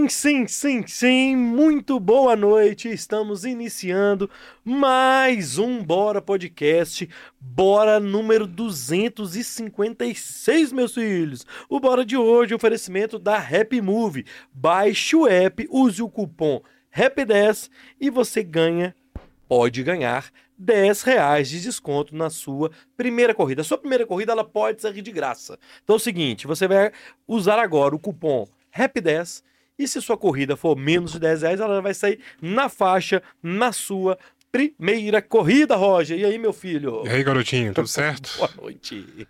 Sim, sim, sim, sim. Muito boa noite. Estamos iniciando mais um Bora Podcast. Bora número 256, meus filhos. O Bora de hoje é oferecimento da Happy Move. Baixe o app, use o cupom RAP10 e você ganha, pode ganhar 10 reais de desconto na sua primeira corrida. A sua primeira corrida ela pode sair de graça. Então é o seguinte, você vai usar agora o cupom RAP10 e se sua corrida for menos de 10 reais, ela vai sair na faixa, na sua primeira corrida, Roger. E aí, meu filho? E aí, garotinho, tudo certo? Boa noite.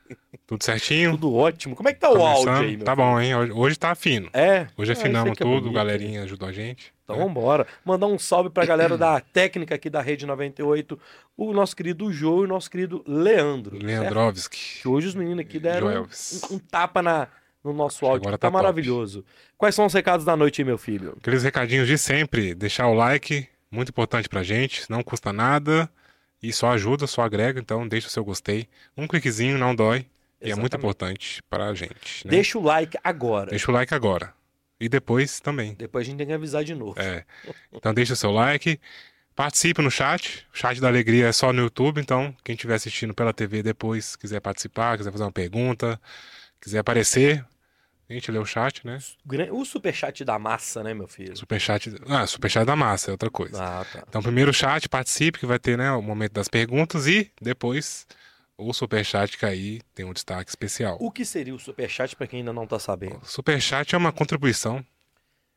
Tudo certinho? Tudo ótimo. Como é que tá o Começando? áudio aí, Tá filho? bom, hein? Hoje, hoje tá fino. É? Hoje afinamos isso aqui é tudo, bonito. galerinha ajudou a gente. Então né? vambora. Mandar um salve pra galera da técnica aqui da Rede 98, o nosso querido Jô e o nosso querido Leandro. Leandrovski. Que hoje os meninos aqui deram um- um tapa na, no nosso áudio. Agora que tá, tá maravilhoso. Quais são os recados da noite meu filho? Aqueles recadinhos de sempre. Deixar o like, muito importante pra gente. Não custa nada. E só ajuda, só agrega. Então deixa o seu gostei. Um cliquezinho não dói. E é muito Exatamente. importante pra gente. Né? Deixa o like agora. Deixa o like agora. E depois também. Depois a gente tem que avisar de novo. É. Então deixa o seu like. Participe no chat. O chat da alegria é só no YouTube, então quem estiver assistindo pela TV depois, quiser participar, quiser fazer uma pergunta, quiser aparecer, a gente lê o chat, né? O superchat da massa, né, meu filho? Superchat. Ah, superchat da massa é outra coisa. Ah, tá. Então, primeiro o chat, participe, que vai ter, né, o momento das perguntas e depois o superchat que aí tem um destaque especial. O que seria o superchat pra quem ainda não tá sabendo? O superchat é uma contribuição.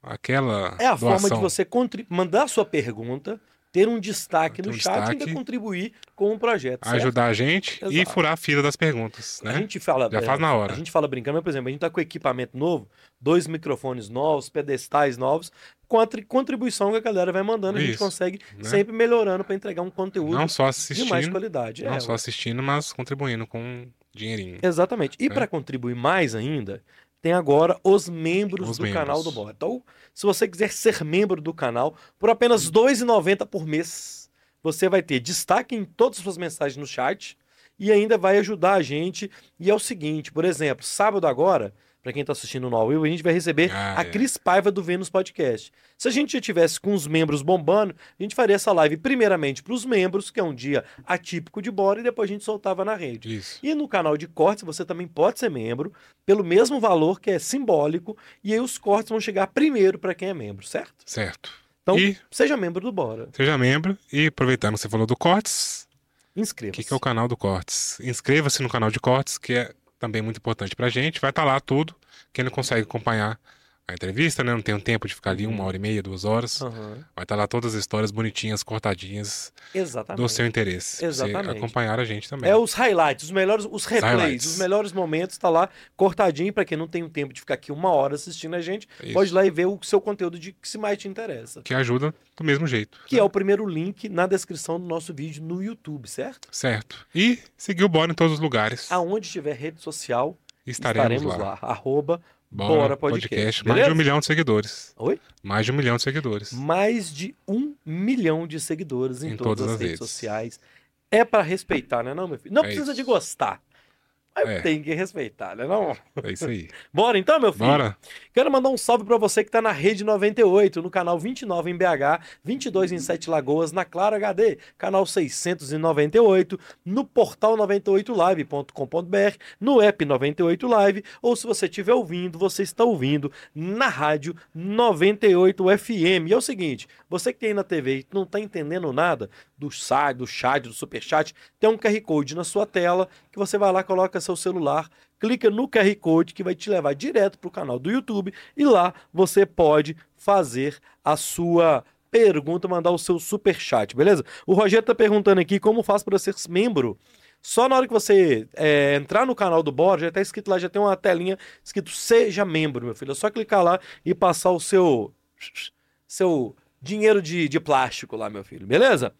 Aquela É a doação. forma de você mandar a sua pergunta, ter um destaque Ter no um chat e ainda destaque. contribuir com o projeto. certo? ajudar a gente e Exato. furar a fila das perguntas, A né? gente fala. Já é, faz na hora. A gente fala brincando, mas, por exemplo, a gente tá com equipamento novo, dois microfones novos, pedestais novos, com a tri- contribuição que a galera vai mandando, a gente consegue né? sempre melhorando para entregar um conteúdo Não só de mais qualidade. não É, só assistindo, mas contribuindo com dinheirinho. Exatamente. E né? para contribuir mais ainda, tem agora os membros Os do membros. canal do Bora. Então, se você quiser ser membro do canal, por apenas R$ 2,90 por mês, você vai ter destaque em todas as suas mensagens no chat e ainda vai ajudar a gente. E é o seguinte, por exemplo, sábado agora, para quem está assistindo no All Will, a gente vai receber Ah, a é. Cris Paiva do Vênus Podcast. Se a gente já tivesse com os membros bombando, a gente faria essa live primeiramente para os membros, que é um dia atípico de Bora, e depois a gente soltava na rede. Isso. E no canal de cortes você também pode ser membro pelo mesmo valor que é simbólico e aí os cortes vão chegar primeiro para quem é membro, certo? Certo. Então E seja membro do Bora. seja membro e aproveitando que você falou do Cortes, o Inscreva-se. que, que é o canal do Cortes? Inscreva-se no canal de Cortes, que é também muito importante pra gente. Vai estar lá tudo. Quem não consegue acompanhar a entrevista, né? Não tem um tempo de ficar ali uma hora e meia, duas horas. Aham, Vai estar lá todas as histórias bonitinhas, cortadinhas, do Exatamente. seu interesse. pra Você Exatamente. acompanhar a gente também. É os highlights, os melhores, os replays, highlights. os melhores momentos, tá lá cortadinho para quem não tem o tempo de ficar aqui uma hora assistindo a gente, Isso. pode ir lá e ver o seu conteúdo de que se mais te interessa. Que ajuda do mesmo jeito. Que é o primeiro link na descrição do nosso vídeo no YouTube, certo? Certo. E seguir o Bora em todos os lugares. Aonde tiver rede social, Estaremos, estaremos lá. lá. Arroba Bora, Bora podcast. Podcast. Mais de um milhão de seguidores. Oi? Mais de um milhão de seguidores. mais de um milhão de seguidores em, Em todas, as redes, sociais. É pra respeitar, né, não, meu filho? Não É precisa isso. de gostar. Mas É. tem que respeitar, né, não? É isso aí. Bora então, meu filho? Bora? Quero mandar um salve pra você que tá na Rede 98, no canal 29 em BH, 22 em Sete Lagoas, na Claro HD, canal 698, no portal 98live.com.br, no app 98 Live, ou se você estiver ouvindo, você está ouvindo na rádio 98 FM. E é o seguinte, você que tem na TV e não tá entendendo nada do site, do chat, do superchat, tem um QR Code na sua tela que você vai lá, coloca seu celular, clica no QR Code que vai te levar direto para o canal do YouTube e lá você pode fazer a sua pergunta, mandar o seu super chat, beleza? O Rogério tá perguntando aqui como faz para ser membro. Só na hora que você é, entrar no canal do Bora, já tá escrito lá, já tem uma telinha escrito seja membro, meu filho. É só clicar lá e passar o seu seu dinheiro de, de plástico lá, meu filho, beleza?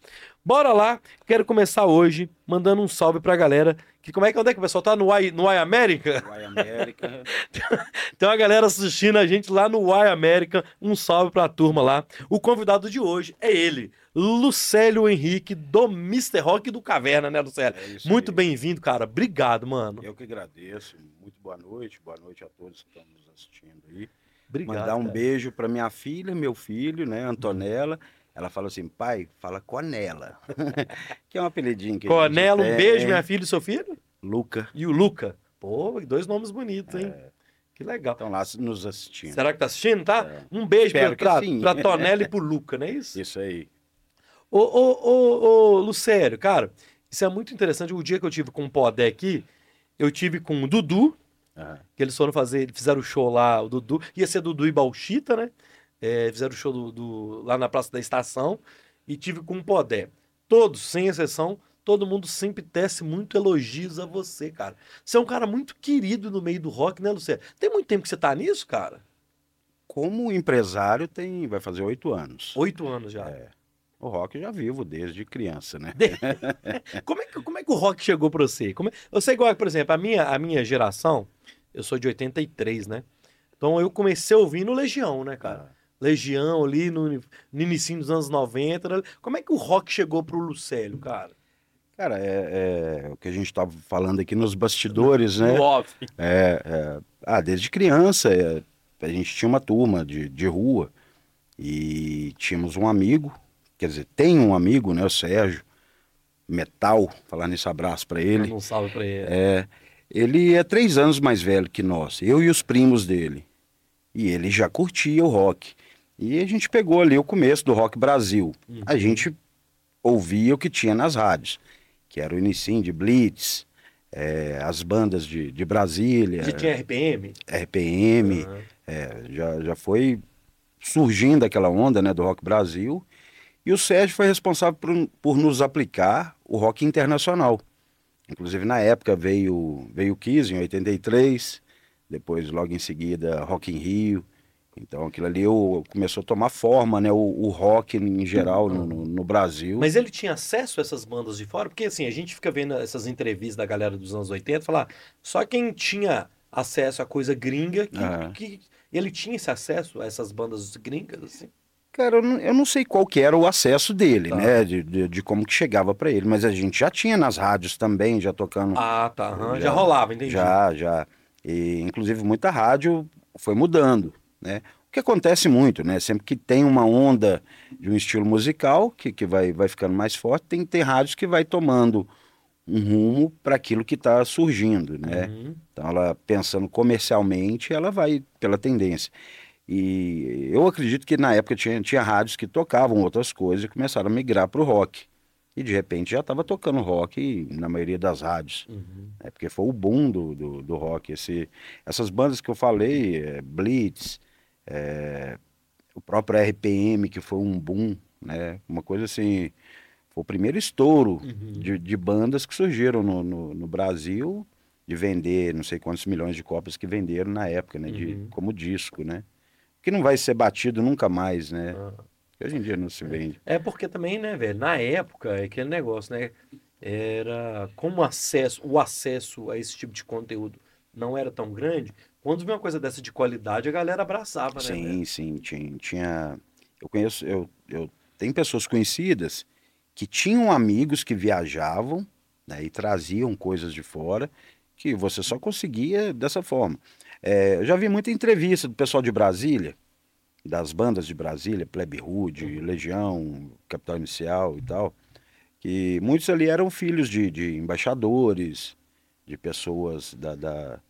Bora lá, quero começar hoje mandando um salve pra galera. Que, como é que onde é que o pessoal tá? No Y, no y América? Vai América. Tem uma galera assistindo a gente lá no Y América. Um salve pra turma lá. O convidado de hoje é ele, Lucélio Henrique, do Mr. Rock do Caverna, né, Lucélio? É Muito bem-vindo, cara. Obrigado, mano. Eu que agradeço. Muito boa noite. Boa noite a todos que estão nos assistindo aí. Obrigado. Mandar um cara. beijo para minha filha, meu filho, né, Antonella. Ela fala assim, pai, fala Conela. que é um apelidinho que Conela, um beijo, minha filha e seu filho. Luca. E o Luca. Pô, dois nomes bonitos, hein? Que legal. Estão lá nos assistindo. Será que tá assistindo, tá? Um beijo pra, Espero pra, sim. pra Tonela e pro Luca, não é isso? Isso aí. Ô, ô, ô, ô, Lucério, cara, isso é muito interessante. O dia que eu tive com o Podé aqui, eu tive com o Dudu, Ah, que eles foram fazer, fizeram o show lá, o Dudu, ia ser Dudu e Bauchita, né? É, fizeram o show do, do- lá na Praça da Estação, e tive com o Podé. Todos, sem exceção, todo mundo sempre tece muito elogios a você, cara. Você é um cara muito querido no meio do rock, né, Lucério? Tem muito tempo que você tá nisso, cara? Como empresário, tem, vai fazer oito anos. Oito anos já. É. O rock eu já vivo desde criança, né? Como é, que, como é que o rock chegou pra você? Como é- eu sei igual, por exemplo, a minha, a minha geração, eu sou de 83, né? Então eu comecei ouvindo Legião, né, cara? Legião ali no, no início dos anos 90. né? Como é que o rock chegou pro Lucélio, cara? Cara, é, é o que a gente estava falando aqui nos bastidores, né? Off. É, é, ah, desde criança, é, a gente tinha uma turma de, de rua e tínhamos um amigo, quer dizer, tem um amigo, né, o Sérgio, Metal, falar nesse abraço para ele. Um salve pra ele. É, ele é três anos mais velho que nós, eu e os primos dele. E ele já curtia o rock. E a gente pegou ali o começo do Rock Brasil. Uhum. A gente ouvia o que tinha nas rádios, que era o início de Blitz, é, as bandas de, de Brasília, Já tinha RPM? RPM, Aham. é, já, já foi surgindo aquela onda né, do Rock Brasil. E o Sérgio foi responsável por, por nos aplicar o rock internacional. Inclusive, na época, veio, veio o Kiss em 83, depois, logo em seguida, Rock in Rio. Então, aquilo ali começou a tomar forma, né? O, o rock em geral no, no- no Brasil. Mas ele tinha acesso a essas bandas de fora? Porque assim, a gente fica vendo essas entrevistas da galera dos anos 80 falar, só quem tinha acesso a coisa gringa que, que ele tinha esse acesso a essas bandas gringas, assim. Cara, eu não, eu não sei qual que era o acesso dele, Tá. né? De, de, de como que chegava para ele. Mas a gente já tinha nas rádios também, já tocando. Ah, tá. Já, Já- rolava, entendi. Já, já. E, inclusive, muita rádio foi mudando, né? O que acontece muito, né? Sempre que tem uma onda de um estilo musical que, que vai, vai ficando mais forte, tem rádios que vai tomando um rumo para aquilo que está surgindo, né? Uhum. Então, ela pensando comercialmente, ela vai pela tendência. E eu acredito que na época tinha, tinha rádios que tocavam outras coisas e começaram a migrar para o rock. E de repente já estava tocando rock na maioria das rádios. Uhum. É porque foi o boom do, do, do rock. Esse, essas bandas que eu falei, é, Blitz, é, o próprio RPM, que foi um boom, né? Uma coisa assim, foi o primeiro estouro Uhum. de, de bandas que surgiram no, no, no Brasil, de vender não sei quantos milhões de cópias que venderam na época, né? De, Uhum. como disco, né? Que não vai ser batido nunca mais, né? Ah. Hoje em dia não se vende. É porque também, né, velho, na época, é aquele negócio, né, era como o acesso, o acesso a esse tipo de conteúdo não era tão grande, quando vinha uma coisa dessa de qualidade, a galera abraçava, né, velho? Sim, sim, tinha, tinha. Eu conheço, eu, eu tenho pessoas conhecidas que tinham amigos que viajavam né, e traziam coisas de fora que você só conseguia dessa forma. É, eu já vi muita entrevista do pessoal de Brasília, das bandas de Brasília, Plebe Rude, Legião, Capital Inicial e tal, que muitos ali eram filhos de, de embaixadores, de pessoas da, da,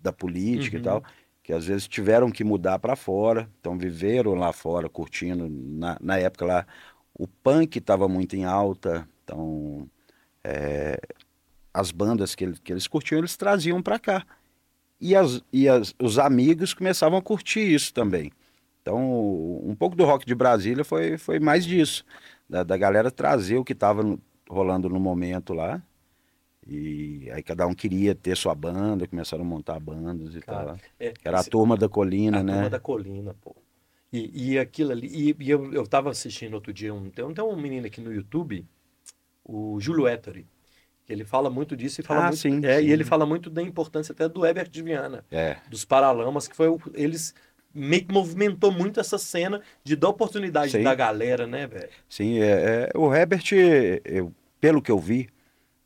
da política Uhum. e tal, que às vezes tiveram que mudar para fora, então viveram lá fora curtindo. Na, na época lá, o punk estava muito em alta, então é, as bandas que, ele- que eles curtiam, eles traziam para cá. E, as, e as, os amigos começavam a curtir isso também. Então, um pouco do rock de Brasília foi, foi mais disso, da, da galera trazer o que estava rolando no momento lá. E aí cada um queria ter sua banda, começaram a montar bandas e Cara, tal. É, Era a esse- turma da colina, a né? turma da colina, pô. E, e aquilo ali, e, e eu, eu tava assistindo outro dia, um, tem, um- tem um menino aqui no YouTube, o Júlio Ettore, ele fala muito disso e fala Ah, muito, sim, é, sim. e ele fala muito da importância até do Herbert de Viana, É, dos Paralamas, que foi o, eles meio que movimentou muito essa cena de dar oportunidade Sim. da galera, né, velho? sim, é, é, o Herbert, eu, pelo que eu vi,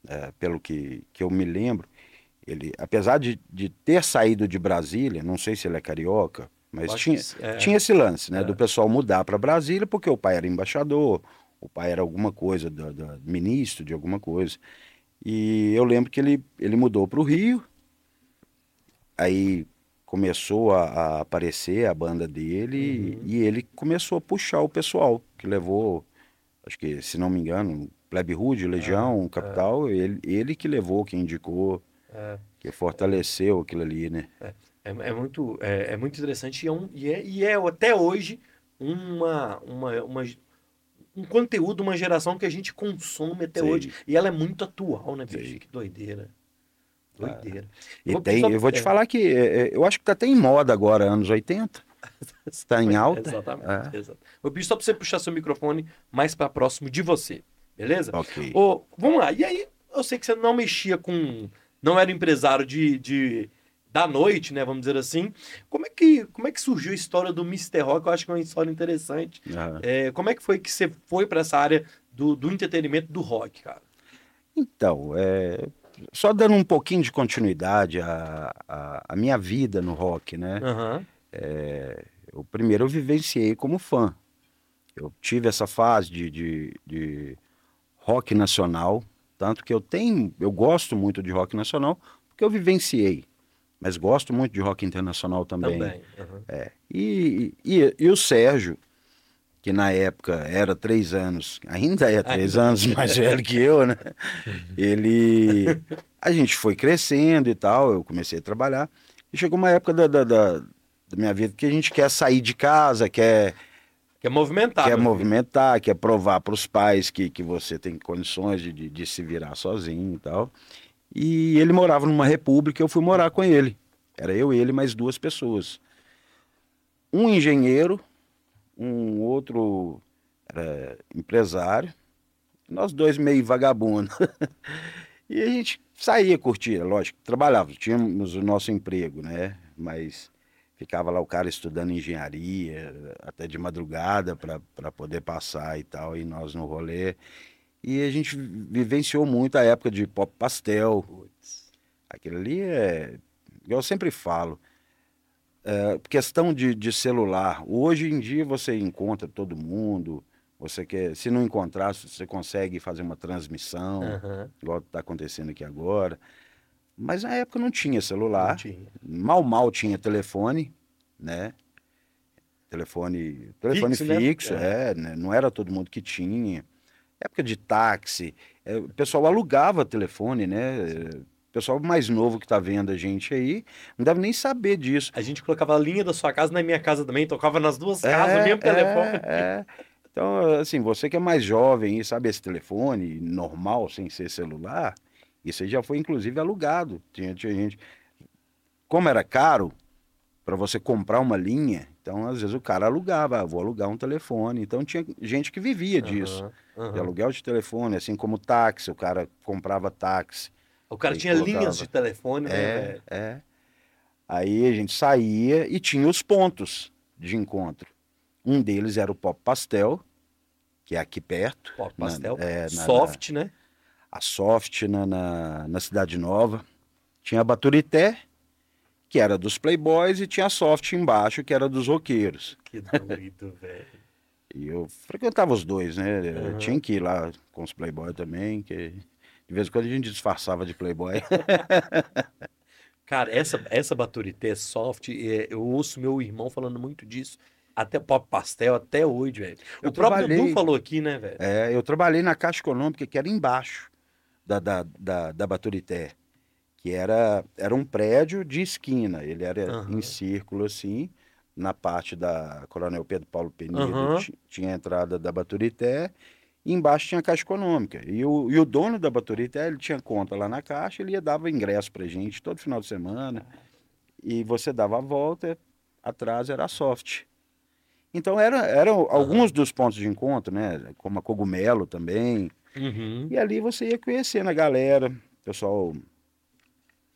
é, pelo que, que eu me lembro, ele, apesar de, de ter saído de Brasília, não sei se ele é carioca, mas tinha, que é. tinha esse lance, né? É. Do pessoal mudar para Brasília porque o pai era embaixador, o pai era alguma coisa, da, da- ministro de alguma coisa. E eu lembro que ele, ele mudou para o Rio, aí começou a, a aparecer a banda dele Uhum. e ele começou a puxar o pessoal, que levou, acho que, se não me engano, Plebe Rude, Legião, Capital, ele, ele que levou, que indicou, É. que fortaleceu aquilo ali, né? É, é muito, é, é muito interessante e é, um- e é, e é até hoje uma, uma, uma- um conteúdo, uma geração que a gente consome até Sim. hoje. E ela é muito atual, né, bicho? Sim. Que doideira. Doideira. E Vou tem, só- eu vou te é. falar que é, é, eu acho que tá até em moda agora, anos 80. Está em alta. Exatamente. exato. Vou pedir só para você puxar seu microfone mais para próximo de você. Beleza? Ok. Ô, vamos lá. E aí, eu sei que você não mexia com. Não era empresário de, de- da noite, né? Vamos dizer assim. Como é, que, como é que surgiu a história do Mr. Rock? Eu acho que é uma história interessante. É, como é que foi que você foi para essa área do, do entretenimento do rock, cara? Então, é, só dando um pouquinho de continuidade à, à, à minha vida no rock, né? Aham. Eu, primeiro eu vivenciei como fã. Eu tive essa fase de, de, de rock nacional, tanto que eu tenho, eu gosto muito de rock nacional, porque eu vivenciei. Mas gosto muito de rock internacional também. Também. aham. É. E, e, e o Sérgio, que na época era três anos, ainda é três Ainda. anos mais velho que eu, né? Ele. A gente foi crescendo e tal, eu comecei a trabalhar. E chegou uma época da, da, da, da minha vida que a gente quer sair de casa, quer, Que é movimentado. quer movimentar, quer provar para os pais que, que você tem condições de, de, de se virar sozinho e tal. E ele morava numa república, eu fui morar com ele. Era eu, ele, mais duas pessoas. Um engenheiro, um outro era empresário, nós dois meio vagabundo. e a gente saía, curtia, lógico, trabalhava, tínhamos o nosso emprego, né? Mas ficava lá o cara estudando engenharia, até de madrugada para poder passar e tal, e nós no rolê. E a gente vivenciou muito a época de pop pastel. Putz. Aquilo ali é, eu sempre falo, é, questão de, de celular. Hoje em dia você encontra todo mundo, você quer, se não encontrar, você consegue fazer uma transmissão, Aham. igual está acontecendo aqui agora. Mas na época não tinha celular, Não tinha. mal mal tinha telefone, né? Telefone, telefone Fixo, né? fixo, é, né? não era todo mundo que tinha. Época de táxi, é, o pessoal alugava telefone, né? O pessoal mais novo que está vendo a gente aí não deve nem saber disso. A gente colocava a linha da sua casa na minha casa também, tocava nas duas casas, mesmo telefone. É, é. Então, assim, você que é mais jovem e sabe esse telefone normal, sem ser celular, isso aí já foi inclusive alugado. Tinha, tinha gente. Como era caro para você comprar uma linha, então às vezes o cara alugava, ah, vou alugar um telefone. Então tinha gente que vivia disso, Aham, de aham. aluguel de telefone, assim como táxi, o cara comprava táxi. O cara tinha colocava. linhas de telefone, né, É, velho? é. Aí a gente saía e tinha os pontos de encontro. Um deles era o Pop Pastel, que é aqui perto. Pop na- pastel. é, na- Soft, né? A Soft na, na, na Cidade Nova. Tinha a Baturité, que era dos Playboys, e tinha a Soft embaixo, que era dos roqueiros. Que doido, velho. E eu frequentava os dois, né? Eu Aham. Tinha que ir lá com os Playboys também, que de vez em quando a gente disfarçava de Playboy. Cara, essa, essa Baturité soft, é, eu ouço meu irmão falando muito disso. Até Pop Pastel, até hoje, velho. O próprio Dudu falou aqui, né, velho? É, eu trabalhei na Caixa Econômica, que era embaixo da, da, da, da Baturité, que era, era um prédio de esquina, ele era Aham. em círculo assim, na parte da Coronel Pedro Paulo Penido, ti- tinha a entrada da Baturité, e embaixo tinha a Caixa Econômica. E o, e o dono da Baturité, ele tinha conta lá na Caixa, ele ia dava ingresso pra gente todo final de semana, e você dava a volta, atrás era a Soft. Então era, eram alguns dos pontos de encontro, né? Como a Cogumelo também. Uhum. E ali você ia conhecendo a galera, pessoal,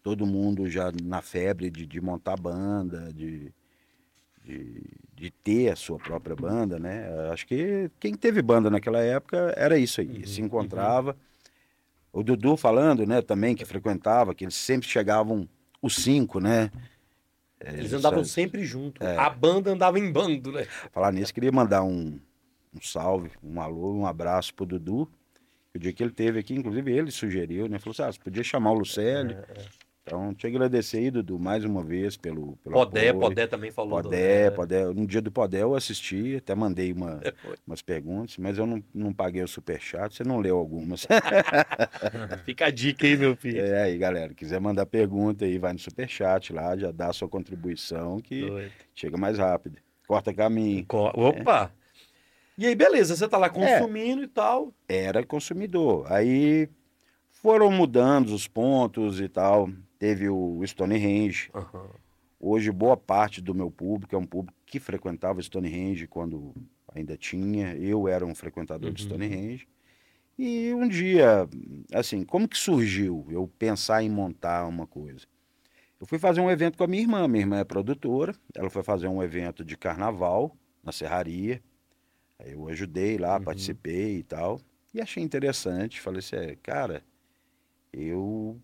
todo mundo já na febre de, de montar banda, de, de, de ter a sua própria banda, né? Acho que quem teve banda naquela época era isso aí, Uhum, se encontrava. O Dudu falando, né, também, que frequentava, que eles sempre chegavam os cinco, né? É, Eles andavam sabe? sempre juntos. A banda andava em bando, né? Falar nisso, queria mandar um, um salve, um alô, um abraço pro Dudu. O dia que ele teve aqui, inclusive ele sugeriu, né? Falou assim, ah, você podia chamar o Lucélio. Então, te agradecer aí, Dudu, mais uma vez pelo, pelo Podé, apoio. Podé também falou. do- Podé, é. Podé. No dia do Podé eu assisti, até mandei uma, Foi. umas perguntas, mas eu não, não paguei o superchat, você não leu algumas. Fica a dica aí, meu filho. é aí, galera, quiser mandar pergunta aí, vai no superchat lá, já dá a sua contribuição que Doido. chega mais rápido. Corta caminho. Co- Opa! E aí, beleza, você tá É. lá consumindo e tal. Era consumidor. Aí foram mudando os pontos e tal. Teve o Stonehenge. Aham. Hoje, boa parte do meu público é um público que frequentava Stonehenge quando ainda tinha. Eu era um frequentador de Uhum. Stonehenge. E um dia, assim, como que surgiu eu pensar em montar uma coisa? Eu fui fazer um evento com a minha irmã. Minha irmã é produtora. Ela foi fazer um evento de carnaval na Serraria. Aí eu ajudei lá, Uhum. participei e tal. E achei interessante. Falei assim, é, cara, eu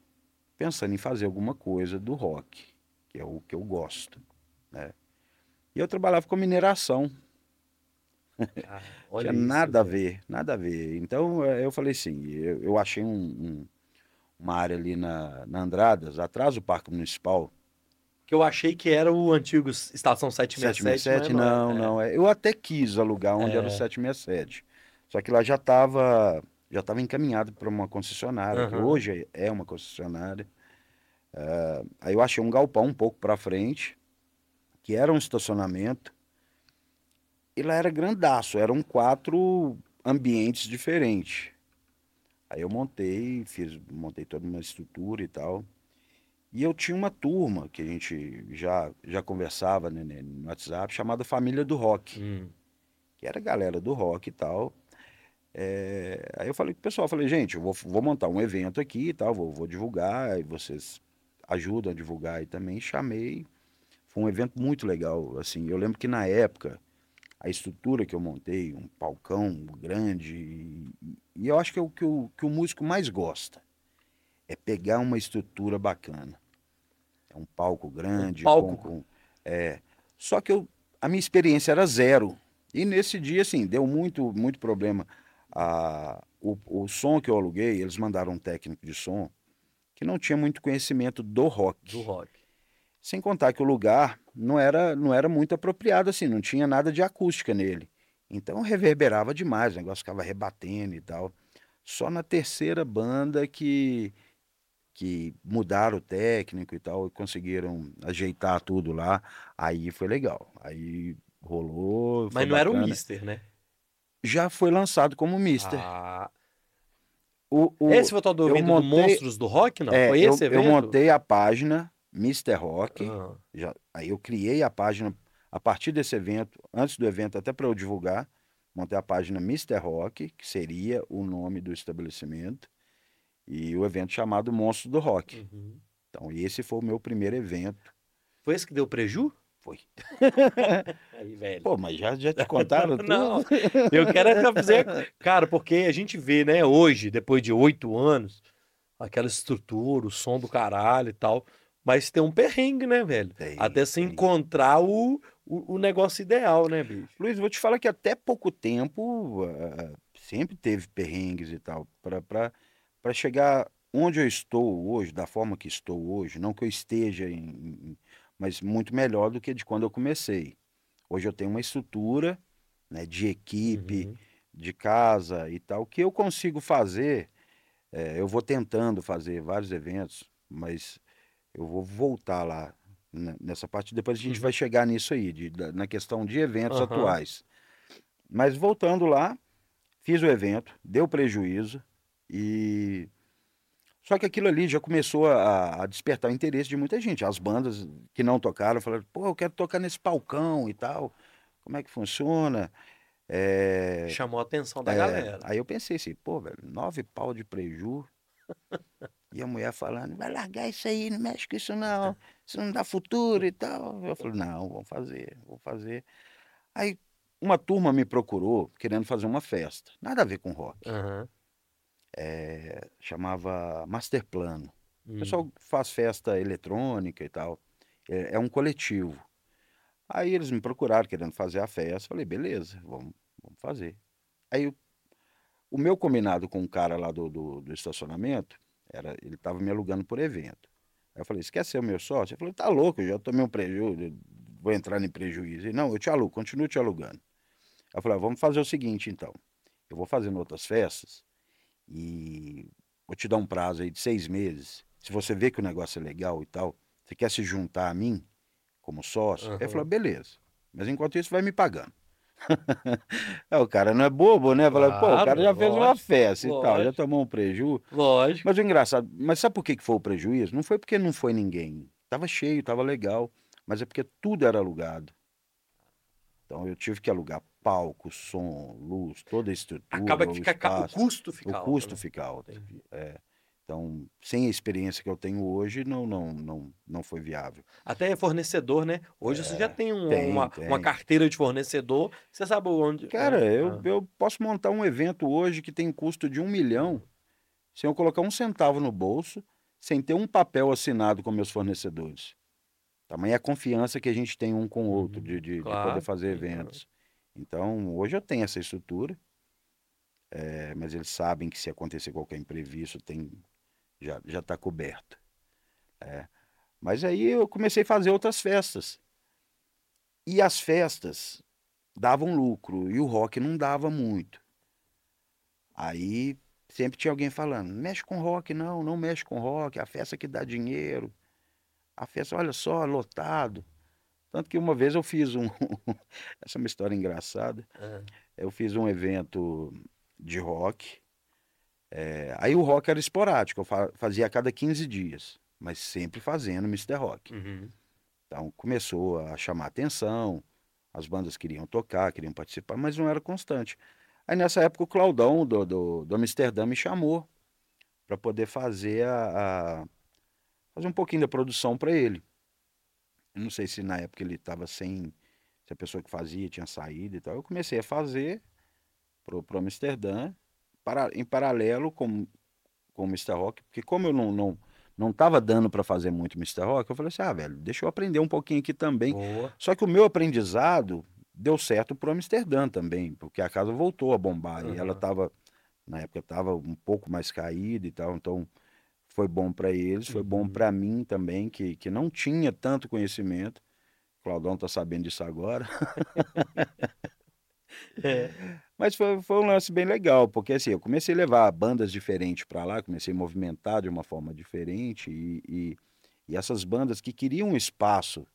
pensando em fazer alguma coisa do rock, que é o que eu gosto, né? E eu trabalhava com mineração, Ah, tinha isso, nada a velho. ver, nada a ver. Então eh, eu falei assim, eu, eu achei um- um- uma área ali na, na Andradas, atrás do Parque Municipal, Que eu achei que era o antigo Estação 767. 767, mas não, é. não, é. eu até quis alugar onde era o É. 767, só que lá já estava já estava encaminhado para uma concessionária, que Aham. hoje é uma concessionária. Ah, aí eu achei um galpão um pouco para frente, que era um estacionamento, e lá era grandaço, eram quatro ambientes diferentes. Aí eu montei, fiz, montei toda uma estrutura e tal. E eu tinha uma turma que a gente já, já conversava né, né, no WhatsApp, chamada Família do Rock, Hum. que era a galera do rock e tal. É, aí eu falei pro pessoal, falei, gente, eu vou, vou montar um evento aqui e tal, vou, vou divulgar, aí vocês ajudam a divulgar aí também. Chamei, foi um evento muito legal, assim, eu lembro que na época, a estrutura que eu montei, um palcão grande, e, e eu acho que é o que o, que o músico mais gosta, é pegar uma estrutura bacana. É um palco grande, palco. com- com- é, só que eu, a minha experiência era zero. E nesse dia, assim, deu muito, muito problema. A, o, o som que eu aluguei, eles mandaram um técnico de som que não tinha muito conhecimento do rock. Do rock. Sem contar que o lugar não era, não era muito apropriado, assim, não tinha nada de acústica nele. Então reverberava demais, o negócio ficava rebatendo e tal. Só na terceira banda que, que mudaram o técnico e tal, e conseguiram ajeitar tudo lá. Aí foi legal. Aí rolou. foi Mas não era o bacana. Mister, né? Já foi lançado como Mister. Ah, O, o- esse foi o tal do eu evento do montei- Monstros do Rock, não? é, foi eu, esse eu evento? montei a página Mr. Rock. Ah, Já, aí eu criei a página a partir desse evento, antes do evento, até para eu divulgar, montei a página Mr. Rock, que seria o nome do estabelecimento, e o evento chamado Monstro do Rock. uhum. Então, esse foi o meu primeiro evento. Foi esse que deu preju? Foi. Aí, velho. Pô, mas já, já te contaram tudo? Não, eu quero é fazer. Cara, porque a gente vê, né, hoje, depois de oito anos, aquela estrutura, o som do caralho e tal. Mas tem um perrengue, né, velho? Tem, Até se encontrar o, o, o negócio ideal, né, bicho? Luiz, vou te falar que até pouco tempo ah, sempre teve perrengues e tal. Para chegar onde eu estou hoje, da forma que estou hoje, não que eu esteja em, em- mas muito melhor do que de quando eu comecei. Hoje eu tenho uma estrutura né, de equipe, Uhum. de casa e tal, que eu consigo fazer. eh, eu vou tentando fazer vários eventos, mas eu vou voltar lá nessa parte. Depois a gente Uhum. vai chegar nisso aí, de- da- na questão de eventos Aham. atuais. Mas voltando lá, fiz o evento, deu prejuízo e só que aquilo ali já começou a, a despertar o interesse de muita gente. As bandas que não tocaram falaram, pô, eu quero tocar nesse palcão e tal. Como é que funciona? É, Chamou a atenção da é, galera. Aí eu pensei assim, pô, velho, nove pau de preju. e a mulher falando, vai largar isso aí, não mexe com isso não, isso não dá futuro e tal. Eu falei, não, vamos fazer, vou fazer. Aí uma turma me procurou querendo fazer uma festa, nada a ver com rock. Aham. É, chamava Master Plano. Hum. O pessoal faz festa eletrônica e tal. É, é um coletivo. Aí eles me procuraram querendo fazer a festa. Falei, beleza, vamos, vamos fazer. Aí o, o meu combinado com o cara lá do, do, do estacionamento, era, ele estava me alugando por evento. Aí eu falei, você quer ser o meu sócio? Ele falou, tá louco, eu já tomei um prejuízo, vou entrar em prejuízo. Ele, não, eu te alugo, continuo te alugando. Aí eu falei, ah, vamos fazer o seguinte então. Eu vou fazendo outras festas e vou te dar um prazo aí de seis meses. Se você vê que o negócio é legal e tal, você quer se juntar a mim como sócio? Uhum. Ele falou, beleza. Mas enquanto isso, vai me pagando. é, o cara não é bobo, né? Fala, claro, pô, o cara já lógico, fez uma festa lógico. e tal, já tomou um prejuízo. Lógico. Mas o engraçado, mas sabe por que foi o prejuízo? Não foi porque não foi ninguém. Tava cheio, tava legal, mas é porque tudo era alugado. Então eu tive que alugar palco, som, luz, toda a estrutura. Acaba que fica, espaço, o custo fica o alto. O custo né? fica alto. É. Então, sem a experiência que eu tenho hoje, não, não, não, não foi viável. Até fornecedor, né? Hoje é, você já tem, um, tem, uma, tem, uma, carteira de fornecedor, você sabe onde. Cara, é. eu, ah. eu posso montar um evento hoje que tem custo de um milhão, sem eu colocar um centavo no bolso, sem ter um papel assinado com meus fornecedores. Tamanha a confiança que a gente tem um com o outro de, de, claro, de poder fazer eventos. Então, hoje eu tenho essa estrutura, é, mas eles sabem que se acontecer qualquer imprevisto, tem já está coberto. É. Mas aí eu comecei a fazer outras festas. E as festas davam lucro e o rock não dava muito. Aí sempre tinha alguém falando: mexe com rock, não, não mexe com rock, a festa que dá dinheiro. A festa, olha só, lotado. Tanto que uma vez eu fiz um. Essa é uma história engraçada. Uhum. Eu fiz um evento de rock é, aí o rock era esporádico, eu fazia a cada 15 dias, mas sempre fazendo Mr. Rock. Uhum. Então começou a chamar atenção, as bandas queriam tocar, queriam participar, mas não era constante. Aí nessa época o Claudão do, do, do Amsterdã me chamou para poder fazer a, a, fazer um pouquinho da produção para ele. Eu não sei se na época ele estava sem, se a pessoa que fazia tinha saído e tal. Eu comecei a fazer pro, pro Amsterdã para, em paralelo com, com o Mr. Rock, porque como eu não não não estava dando para fazer muito Mr. Rock, eu falei assim: "Ah, velho, deixa eu aprender um pouquinho aqui também". Boa. Só que o meu aprendizado deu certo pro Amsterdã também, porque a casa voltou a bombar uhum. e ela estava na época estava um pouco mais caída e tal, então foi bom para eles, foi uhum. bom para mim também que que não tinha tanto conhecimento. O Claudão tá sabendo disso agora. é. Mas foi, foi um lance bem legal, porque assim, eu comecei a levar bandas diferentes para lá, comecei a movimentar de uma forma diferente, e, e, e essas bandas que queriam um espaço,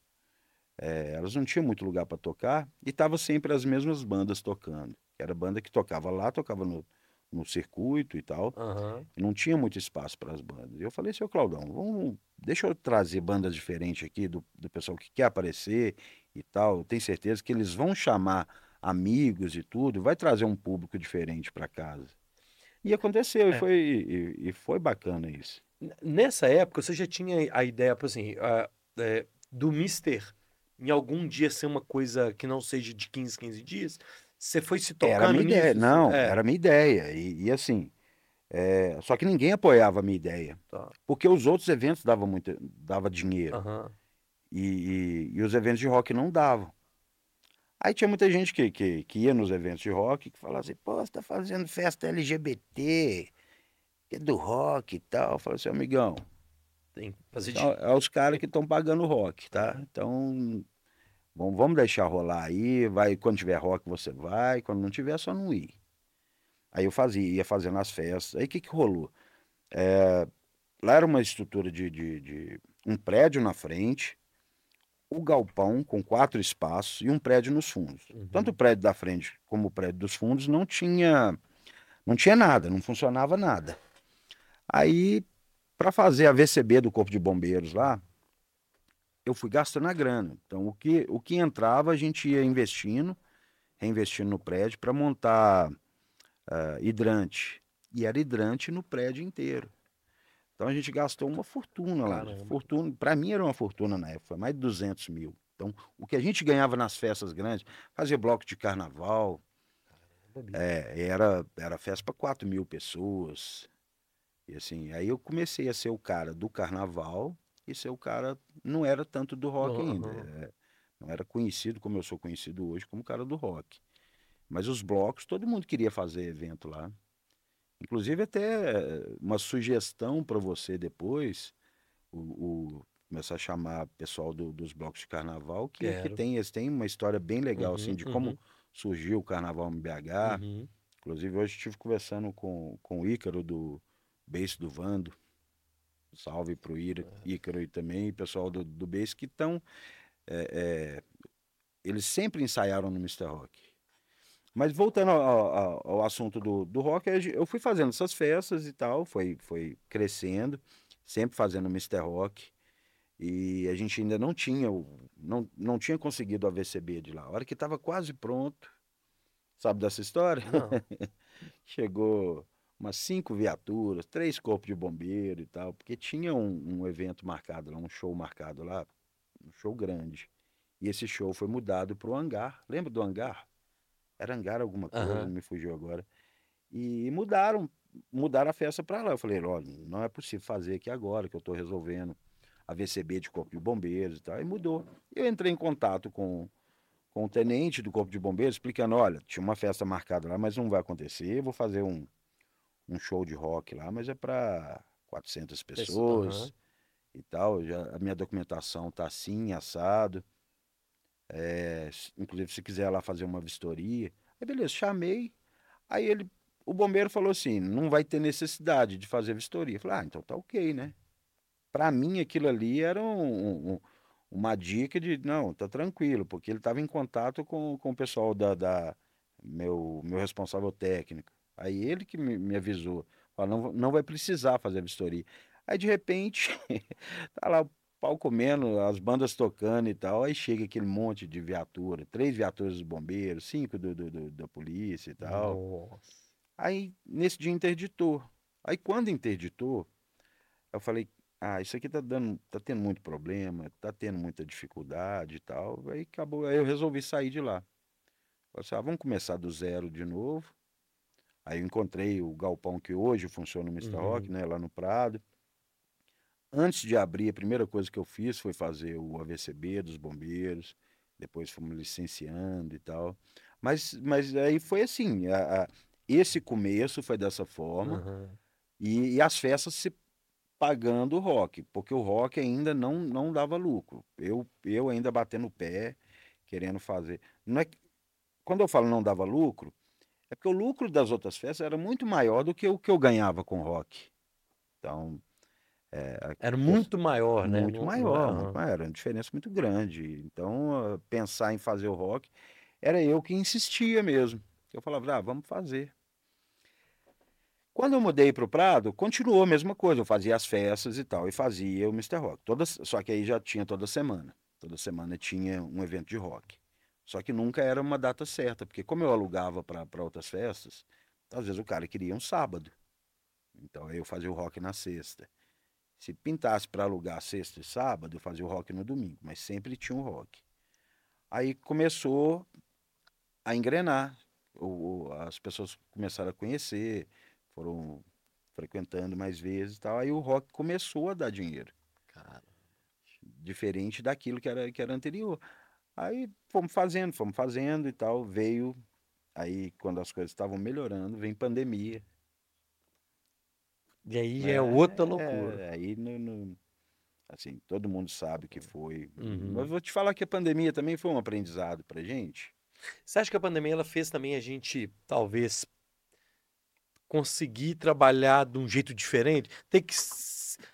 é, elas não tinham muito lugar para tocar, e estavam sempre as mesmas bandas tocando. Era banda que tocava lá, tocava no, no circuito e tal, uhum. e não tinha muito espaço para as bandas. E eu falei, seu Claudão, vamos, deixa eu trazer bandas diferentes aqui, do, do pessoal que quer aparecer e tal, eu tenho certeza que eles vão chamar amigos e tudo, vai trazer um público diferente para casa. E aconteceu, é. e, foi, e, e, foi bacana isso. Nessa época, você já tinha a ideia, assim, uh, é, do Mister em algum dia ser uma coisa que não seja de 15, 15 dias? Você foi se tocando era minha nisso? Ideia. Não, é. era a minha ideia. E, e assim, é, só que ninguém apoiava a minha ideia. Tá. Porque os outros eventos davam muito, dava dinheiro. Uhum. E, e, e, os eventos de rock não davam. Aí tinha muita gente que, que, que ia nos eventos de rock que falava assim, pô, você tá fazendo festa LGBT, que é do rock e tal. Eu falei assim, amigão, tem que fazer então, é os caras que estão pagando rock, tá? Então, bom, vamos deixar rolar aí, vai, quando tiver rock você vai, quando não tiver, é só não ir. Aí eu fazia, ia fazendo as festas. Aí o que que rolou? É, lá era uma estrutura de, de, de um prédio na frente, o galpão com quatro espaços e um prédio nos fundos. Uhum. Tanto o prédio da frente como o prédio dos fundos não tinha não tinha nada, não funcionava nada. Aí para fazer a VCB do Corpo de Bombeiros lá, eu fui gastando a grana. Então o que o que entrava a gente ia investindo, reinvestindo no prédio para montar uh, hidrante. E era hidrante no prédio inteiro. Então a gente gastou uma fortuna lá. Fortuna, para mim era uma fortuna na época, foi mais de 200 mil. Então o que a gente ganhava nas festas grandes, fazer bloco de carnaval, é, era, era festa para 4 mil pessoas. E assim, aí eu comecei a ser o cara do carnaval e ser o cara, não era tanto do rock ainda. é, não era conhecido como eu sou conhecido hoje, como cara do rock. Mas os blocos, todo mundo queria fazer evento lá. Inclusive até eh, uma sugestão para você depois, o, o- começar a chamar pessoal do- dos blocos de carnaval, que, que Quero. tem, eles têm uma história bem legal, assim, Uhum, de como uhum. surgiu o carnaval em BH. Uhum. Inclusive, hoje estive conversando com, com o Ícaro do Beijo do Vando. Salve pro Íra- Ícaro e também o pessoal do, do Beijo que estão. eles sempre ensaiaram no Mr. Rock. Mas voltando ao, ao- ao assunto do, do rock, a eu fui fazendo essas festas e tal, foi, foi crescendo, sempre fazendo Mr. Rock. E a gente ainda não tinha, o- não, não tinha conseguido o AVCB de lá. A hora que estava quase pronto, sabe dessa história? Chegou umas cinco viaturas, três corpos de bombeiro e tal, porque tinha um, um evento marcado lá, um show marcado lá, um show grande. E esse show foi mudado para o hangar. Lembra do hangar? Era hangar alguma coisa, Aham. me fugiu agora. E mudaram, mudaram a festa para lá. Eu falei, olha, não é possível fazer aqui agora, que eu estou resolvendo a VCB de Corpo de Bombeiros e tal. E mudou. Eu entrei em contato com, com o tenente do Corpo de Bombeiros, explicando, olha, tinha uma festa marcada lá, mas não vai acontecer, vou fazer um, um show de rock lá, mas é para 400 pessoas aham. e tal. Já, a minha documentação tá assim, assado. É, inclusive, se quiser lá fazer uma vistoria. Aí, beleza, chamei. Aí ele, o bombeiro falou assim: não vai ter necessidade de fazer vistoria. Eu falei, ah, então tá ok, né? Para mim, aquilo ali era um- um- uma dica de, não, tá tranquilo, porque ele estava em contato com, com o pessoal da, da- meu, meu responsável técnico. Aí ele que me, me avisou, falou, não, não vai precisar fazer vistoria. Aí, de repente, tá lá o pau comendo, as bandas tocando e tal, aí chega aquele monte de viatura, três viaturas dos bombeiros, cinco do, do- do- da polícia e tal. Nossa. Aí, nesse dia, interditou. Aí, quando interditou, eu falei, ah, isso aqui tá dando, tá tendo muito problema, tá tendo muita dificuldade e tal. Aí acabou, aí eu resolvi sair de lá. Falei assim, ah, vamos começar do zero de novo. Aí eu encontrei o galpão que hoje funciona no Mr. Uhum. Rock, né, lá no Prado. Antes de abrir, a primeira coisa que eu fiz foi fazer o AVCB dos bombeiros, depois fomos licenciando e tal. Mas, mas aí foi assim, a- a- esse começo foi dessa forma, Aham. e, e as festas se pagando o rock, porque o rock ainda não, não dava lucro. Eu, eu ainda batendo o pé, querendo fazer. Não é, quando eu falo não dava lucro, é porque o lucro das outras festas era muito maior do que o que eu ganhava com rock. Então, Era muito maior, né? muito maior, muito maior, era uma diferença muito grande. Então, ah, pensar em fazer o rock, era eu que insistia mesmo. Eu falava, ah, vamos fazer. Quando eu mudei para o Prado, continuou a mesma coisa. Eu fazia as festas e tal, e fazia o Mr. Rock. Todas, só que aí já tinha toda semana. Toda semana tinha um evento de rock. Só que nunca era uma data certa, porque como eu alugava para outras festas, às vezes o cara queria um sábado. Então aí eu fazia o rock na sexta. Se pintasse para alugar sexta e sábado, eu fazia o rock no domingo, mas sempre tinha um rock. Aí começou a engrenar. O, o- as pessoas começaram a conhecer, foram frequentando mais vezes e tal. Aí o rock começou a dar dinheiro, Cara, diferente daquilo que era, que era anterior. Aí fomos fazendo, fomos fazendo e tal. Veio, aí quando as coisas estavam melhorando, vem pandemia. E aí já é outra loucura. É, aí no, no- assim, todo mundo sabe que foi. Uhum. Mas vou te falar que a pandemia também foi um aprendizado pra gente. Você acha que a pandemia ela fez também a gente, talvez, conseguir trabalhar de um jeito diferente? Ter que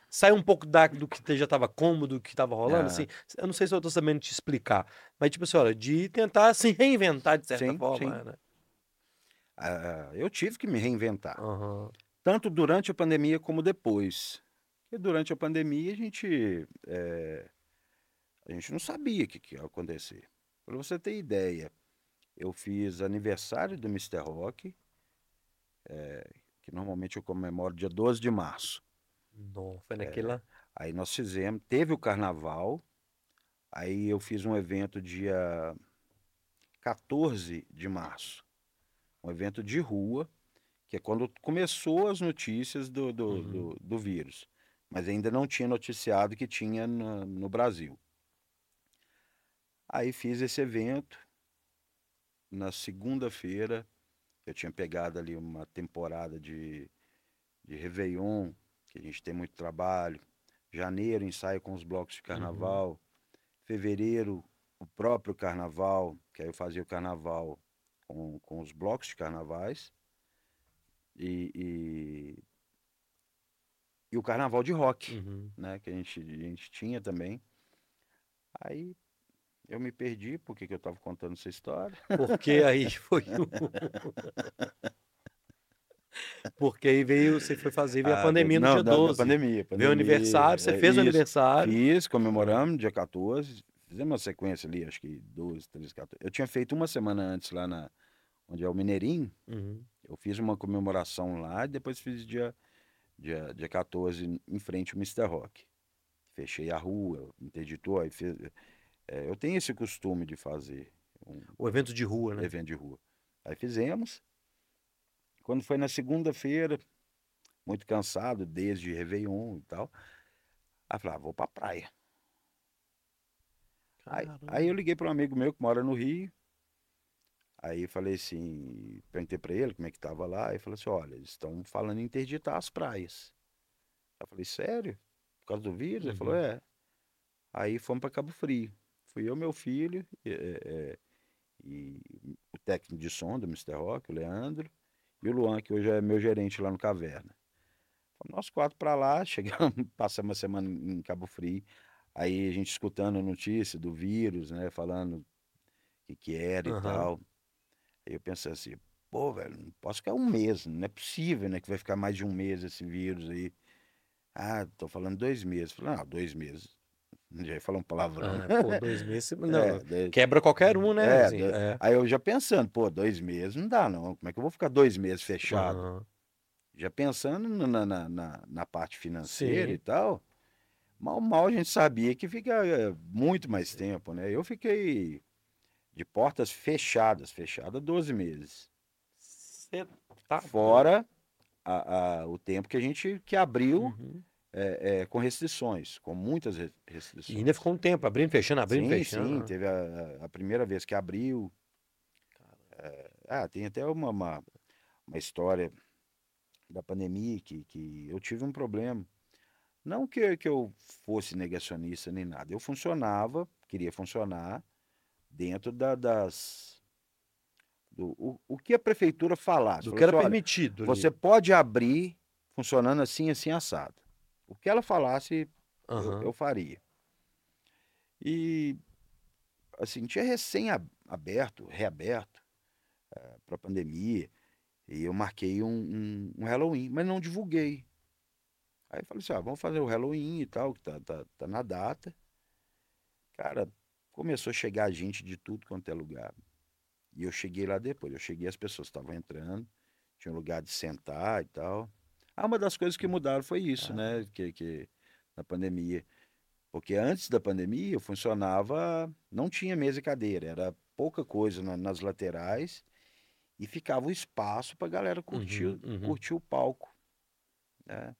sair um pouco da, do que já estava cômodo, do que estava rolando, Ah. assim? Eu não sei se eu estou sabendo te explicar, mas tipo assim, olha, de tentar se reinventar de certa Sim, forma, sim. né? Ah, eu tive que me reinventar, Aham. tanto durante a pandemia como depois. Porque durante a pandemia a gente, é, a gente não sabia o que, que ia acontecer. Para você ter ideia, eu fiz aniversário do Mr. Rock, é, que normalmente eu comemoro dia 12 de março. Não, foi naquela. Aí nós fizemos, teve o carnaval, aí eu fiz um evento dia 14 de março, um evento de rua, que é quando começou as notícias do, do, Uhum. do, do vírus, mas ainda não tinha noticiado que tinha no, no Brasil. Aí fiz esse evento. Na segunda-feira, eu tinha pegado ali uma temporada de, de Réveillon, que a gente tem muito trabalho. Janeiro, ensaio com os blocos de carnaval. Fevereiro, o próprio carnaval, que aí eu fazia o carnaval com, com os blocos de carnavais. E, e, e o carnaval de rock Uhum. né, que a gente, a gente tinha também. Aí eu me perdi porque que eu estava contando essa história. Porque aí foi o... Porque aí veio, você foi fazer, veio a Ah, pandemia no não, dia não, 12. pandemia, Veio o pandemia, aniversário, você é, fez o aniversário. Fiz, comemoramos dia 14, fizemos uma sequência ali, acho que 12, 13, 14. Eu tinha feito uma semana antes lá na onde é o Mineirinho, Uhum. eu fiz uma comemoração lá e depois fiz dia, dia, dia 14 em frente ao Mr. Rock. Fechei a rua, interditou, aí fiz, é, eu tenho esse costume de fazer um, O evento de rua, né? evento de rua. Aí fizemos. Quando foi na segunda-feira, muito cansado, desde Réveillon e tal. Aí falei, ah, vou pra praia. Aí, aí eu liguei para um amigo meu que mora no Rio. Aí falei assim, perguntei para ele como é que tava lá. Aí falou assim, olha, eles estão falando em interditar as praias. Eu falei, sério? Por causa do vírus? Ele falou, Uhum. é. Aí fomos para Cabo Frio. Fui eu, meu filho, é, é, e o técnico de som do Mr. Rock, o Leandro, e o Luan, que hoje é meu gerente lá no Caverna. Fomos nós quatro para lá, chegamos, passamos uma semana em Cabo Frio. Aí a gente escutando a notícia do vírus, né? Falando o que, que era Aham. e tal. Aí eu pensei assim, pô, velho, não posso ficar um mês, não é possível, né? Que vai ficar mais de um mês esse vírus aí. Ah, tô falando dois meses. Falei, não, dois meses. Já ia falar um palavrão. Ah, pô, dois meses. Não, É, daí- quebra qualquer um, né? É, assim, da- é. Aí eu já pensando, pô, dois meses não dá não. Como é que eu vou ficar dois meses fechado? Aham. Já pensando na, na, na, na parte financeira Sim. e tal. Mal, mal a gente sabia que fica é, muito mais tempo, né? Eu fiquei de portas fechadas, fechada 12 meses. Tá Fora a, a- o tempo que a gente que abriu Uhum. É, é, com restrições, com muitas re- restrições. E ainda ficou um tempo, abrindo, fechando, abrindo, sim, fechando. sim, né? teve a, a primeira vez que abriu. É, ah, tem até uma, uma, uma história da pandemia que, que eu tive um problema. Não que, que eu fosse negacionista nem nada. Eu funcionava, queria funcionar dentro da- das. Do, o, o que a prefeitura falasse. Do que era assim, "Olha, permitido. você pode abrir funcionando assim, assim, assado. O que ela falasse, eu, Aham. eu faria. E, assim, tinha recém-aberto, reaberto para a pandemia, e eu marquei um, um, um Halloween, mas não divulguei. Aí eu falei assim, ah, vamos fazer o Halloween e tal, que tá, tá, tá na data. Cara, começou a chegar gente de tudo quanto é lugar. E eu cheguei lá depois, eu cheguei, as pessoas estavam entrando, tinha um lugar de sentar e tal. Ah, uma das coisas que mudaram foi isso, né? Que, que na pandemia. Porque antes da pandemia eu funcionava, não tinha mesa e cadeira, era pouca coisa na- nas laterais e ficava o espaço para a galera curtir, Uhum, uhum. curtir o palco. Né?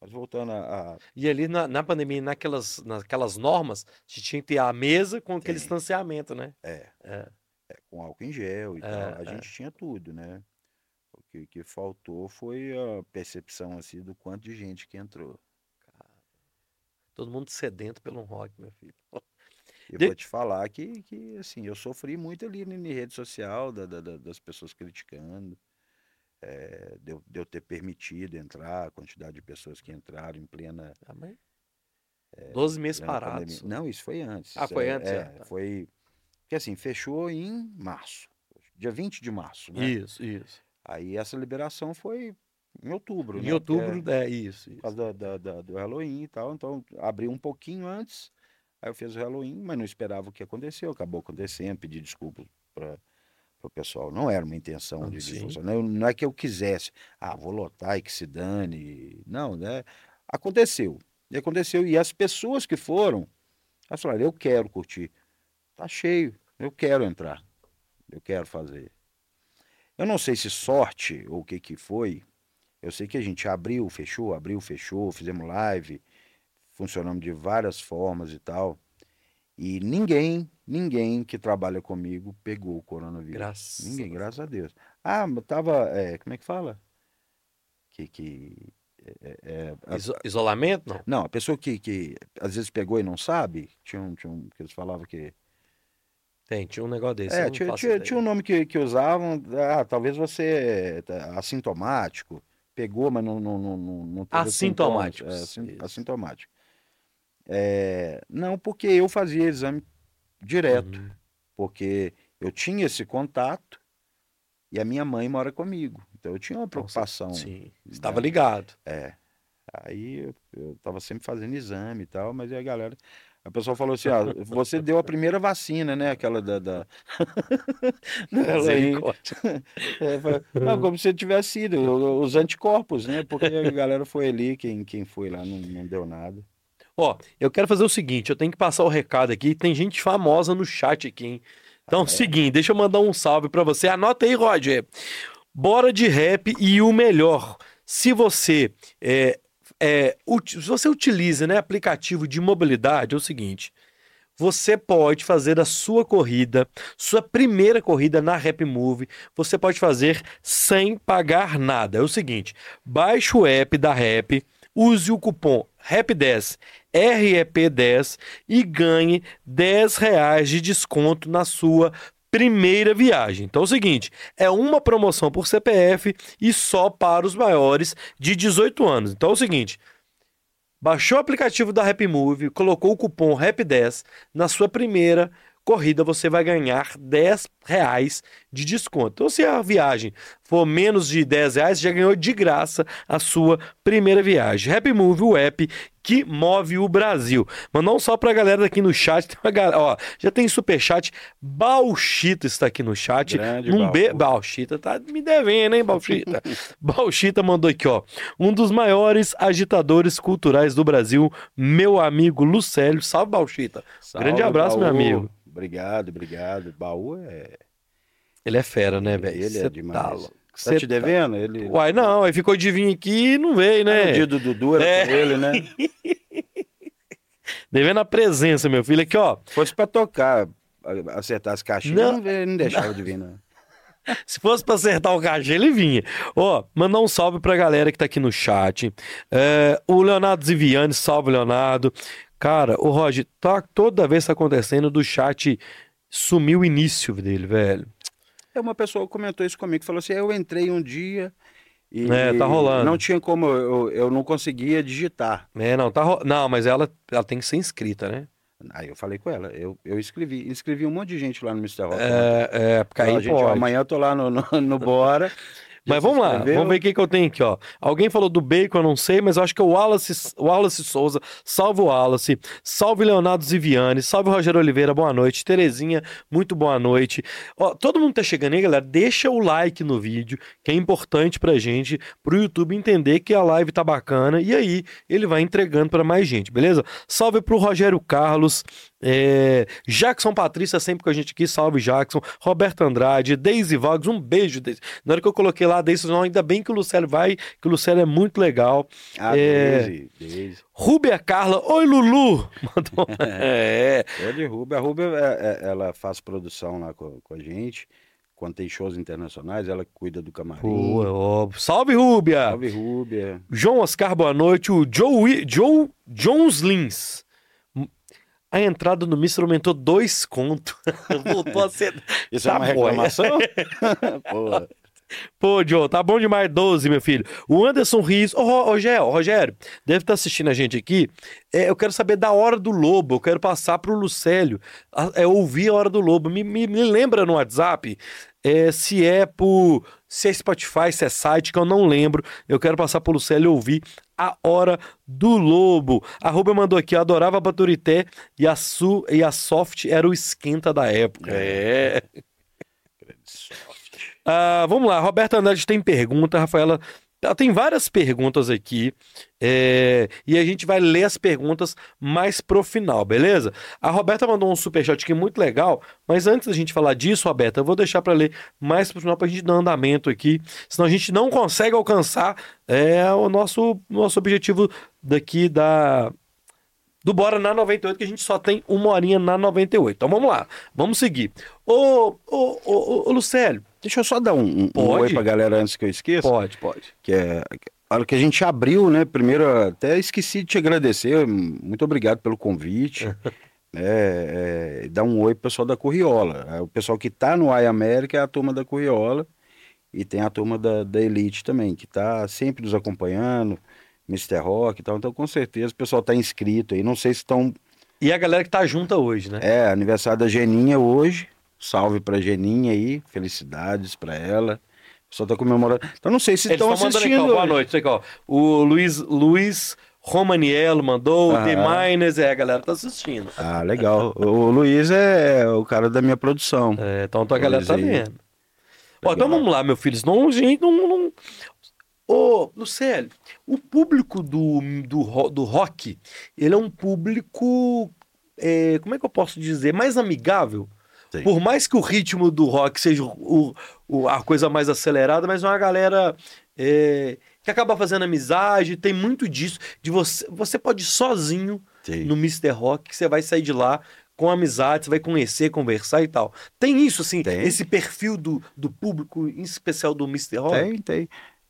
Mas voltando a, a- E ali na, na pandemia, naquelas, naquelas normas, você tinha que ter a mesa com aquele Tem. distanciamento, né? é, É. é, com álcool em gel e É, tal, a é. gente tinha tudo, né? O que, que faltou foi a percepção assim do quanto de gente que entrou. Todo mundo sedento pelo rock, meu filho. Eu De- vou te falar que, que assim, eu sofri muito ali na rede social, da- da- da- das pessoas criticando, é, de, eu, de eu ter permitido entrar, a quantidade de pessoas que entraram em plena, Ah, mas... 12 meses parados. Não, isso foi antes. Ah, foi É, antes, É, é, tá. foi. Porque assim, fechou em março, dia 20 de março, né? Isso, isso. Aí essa liberação foi em outubro, Em né? outubro, É, é, isso, por causa da, do Halloween e tal. Então, abriu um pouquinho antes, aí eu fiz o Halloween, mas não esperava o que aconteceu. Acabou acontecendo, pedi desculpas para o pessoal. Não era uma intenção Ah, de. Não, não é que eu quisesse, ah, vou lotar e que se dane. Não, né? Aconteceu. E aconteceu. E as pessoas que foram, elas falaram, eu quero curtir. Tá cheio, eu quero entrar. Eu quero fazer. Eu não sei se sorte ou o que que foi. Eu sei que a gente abriu, fechou, abriu, fechou, fizemos live, funcionamos de várias formas e tal. E ninguém, ninguém que trabalha comigo pegou o coronavírus. Graças Ninguém, a Deus. graças a Deus. Ah, mas tava, é, como é que fala? Que, que é, é, a- Iso- isolamento, não? não, a pessoa que, que às vezes pegou e não sabe, tinha um, tinha um que eles falavam que Tem, tinha um negócio desse. é, tinha, tinha, tinha um nome que, que usavam, ah, talvez você é tá assintomático, pegou, mas não, não, não, não, teve Assintomático, é, assintomático. É, não, porque eu fazia exame direto, Uhum. porque eu tinha esse contato e a minha mãe mora comigo, então eu tinha uma preocupação. Sim, estava né? ligado. Aí eu, eu tava sempre fazendo exame e tal, mas aí a galera. A pessoa falou assim: ah, você deu a primeira vacina, né? Aquela da. da... Ela aí, é, falou, não, como se tivesse sido, os anticorpos, né? Porque a galera foi ali, quem, quem foi lá não, não deu nada. Ó, eu quero fazer o seguinte, eu tenho que passar o recado aqui, tem gente famosa no chat aqui, hein? Então, é o seguinte, deixa eu mandar um salve pra você. Anota aí, Roger. Bora de rap e o melhor. Se você é, é, se você utiliza, né, aplicativo de mobilidade, é o seguinte. Você pode fazer a sua corrida, sua primeira corrida na Rap Move, você pode fazer sem pagar nada. É o seguinte, baixe o app da Rap, use o cupom RAP10, REP10 e ganhe 10 reais de desconto na sua primeira viagem. Então é o seguinte, é uma promoção por CPF e só para os maiores de 18 anos. Então é o seguinte, baixou o aplicativo da Rapmove, colocou o cupom RAP10 na sua primeira corrida, você vai ganhar 10 reais de desconto. Então, se a viagem for menos de 10 reais, já ganhou de graça a sua primeira viagem. Rapmove, o app que move o Brasil. Mas não só pra galera aqui no chat, tem uma galera, ó, já tem superchat, Bauchita está aqui no chat. Grande um be... Bauchita tá me devendo, hein, Bauchita? Bauchita mandou aqui, ó. Um dos maiores agitadores culturais do Brasil, meu amigo Lucélio. Salve, Bauchita. Grande Salve, abraço, meu Baú. amigo. Obrigado, obrigado. Baú é. Ele é fera, né, velho? Ele Cê é demais. Tá Tá, louco. Cê te devendo? Ele. Uai, não, aí ficou de vir aqui e não veio, Ah, né? no dia do Dudu era É. com ele, né? Devendo a presença, meu filho. Aqui, ó. Se fosse pra tocar, acertar as caixinhas, Não. não, ele não deixava de vir, não. Se fosse pra acertar o cachê, ele vinha. Ó, mandar um salve pra galera que tá aqui no chat. É, o Leonardo Ziviani, salve, Leonardo. Cara, o Roger, tá, toda vez tá acontecendo do chat sumiu o início dele, velho. É, uma pessoa comentou isso comigo, falou assim, eu entrei um dia e É, tá rolando. não tinha como, eu, eu não conseguia digitar. É, não, tá ro- Não, mas ela, ela tem que ser inscrita, né? Aí eu falei com ela, eu, eu escrevi, inscrevi um monte de gente lá no Mr. Rock. É, é porque aí Ó, gente, ó, amanhã eu tô lá no, no, no Bora. Mas vamos lá, vamos ver o que, que eu tenho aqui, ó. Alguém falou do bacon, eu não sei, mas eu acho que é o Wallace, Wallace Souza. Salve o Wallace. Salve Leonardo Ziviani. Salve Rogério Oliveira, boa noite. Terezinha, muito boa noite. Ó, todo mundo tá chegando aí, galera. Deixa o like no vídeo, que é importante pra gente, pro YouTube entender que a live tá bacana. E aí, ele vai entregando pra mais gente, beleza? Salve pro Rogério Carlos. É, Jackson Patrícia sempre com a gente aqui, salve Jackson, Roberto Andrade, Daisy Voggs, um beijo, Daisy. Na hora que eu coloquei lá, Daisy, não, ainda bem que o Lucélio vai, que o Lucélio é muito legal. Ah, É. Daisy, Daisy. Rúbia Carla, oi Lulu! Mandou... é, É de Rúbia. A Rúbia, é- é- ela faz produção lá com, com a gente. Quando tem shows internacionais, ela cuida do camarim. pô, ó, salve Rúbia! Salve, Rúbia. João Oscar, boa noite. O Joe, Joe Jones Lins. A entrada no Mister aumentou dois contos. Voltou a ser. Isso Tá é uma é. reclamação? Pô, Pô, Joe, tá bom demais 12, meu filho. O Anderson Rios. Ô, Ro- Rogério, Rogério, deve estar assistindo a gente aqui. É, eu quero saber da Hora do Lobo. Eu quero passar pro Lucélio. a- É, ouvir a Hora do Lobo. Me, me, me lembra no WhatsApp é, se é por. Se é Spotify, se é site, que eu não lembro. Eu quero passar pro Lucélio ouvir a Hora do Lobo. A Rubia mandou aqui, eu adorava a Baturité e a, Su, e a Soft era o esquenta da época. É. Ah, vamos lá, Roberta Andrade tem pergunta, Rafaela Ela tem várias perguntas aqui é, e a gente vai ler as perguntas mais pro final, beleza? A Roberta mandou um superchat aqui muito legal, mas antes da gente falar disso, Roberta, eu vou deixar para ler mais pro final pra gente dar andamento aqui, senão a gente não consegue alcançar é, o nosso, nosso objetivo daqui da, do Bora na 98, que a gente só tem uma horinha na 98. Então vamos lá, vamos seguir. Ô, ô, ô, ô Lucélio. Deixa eu só dar um, um, um oi pra galera antes que eu esqueça. Pode, pode. Que é. A hora que a gente abriu, né? Primeiro, até esqueci de te agradecer. Muito obrigado pelo convite. é, é, dar um oi pro pessoal da Corriola. É, o pessoal que tá no AI América é a turma da Corriola. E tem a turma da, da Elite também, que tá sempre nos acompanhando Mr. Rock e tal. Então, com certeza, o pessoal tá inscrito aí. Não sei se estão. E a galera que tá junta hoje, né? É, aniversário da Geninha hoje. Salve pra Geninha aí. Felicidades pra ela. O pessoal tá comemorando. Então, não sei se estão assistindo. Aqui, Boa noite. Aqui, ó. O Luiz, Luiz Romaniello mandou, o The Miners, é, a galera tá assistindo. Ah, legal. o Luiz é o cara da minha produção. É, então a galera tá vendo. Ó, então vamos lá, meu filho. Não, gente, não, não, Ô, Lucélio, o público do, do, do rock, ele é um público, é, como é que eu posso dizer, mais amigável. Sim. Por mais que o ritmo do rock seja o, o, a coisa mais acelerada, mas é uma galera é, que acaba fazendo amizade, tem muito disso. De você, você pode ir sozinho Sim. no Mr. Rock, que você vai sair de lá com amizade, você vai conhecer, conversar e tal. Tem isso, assim, tem. esse perfil do, do público, em especial do Mr. Rock? Tem, tem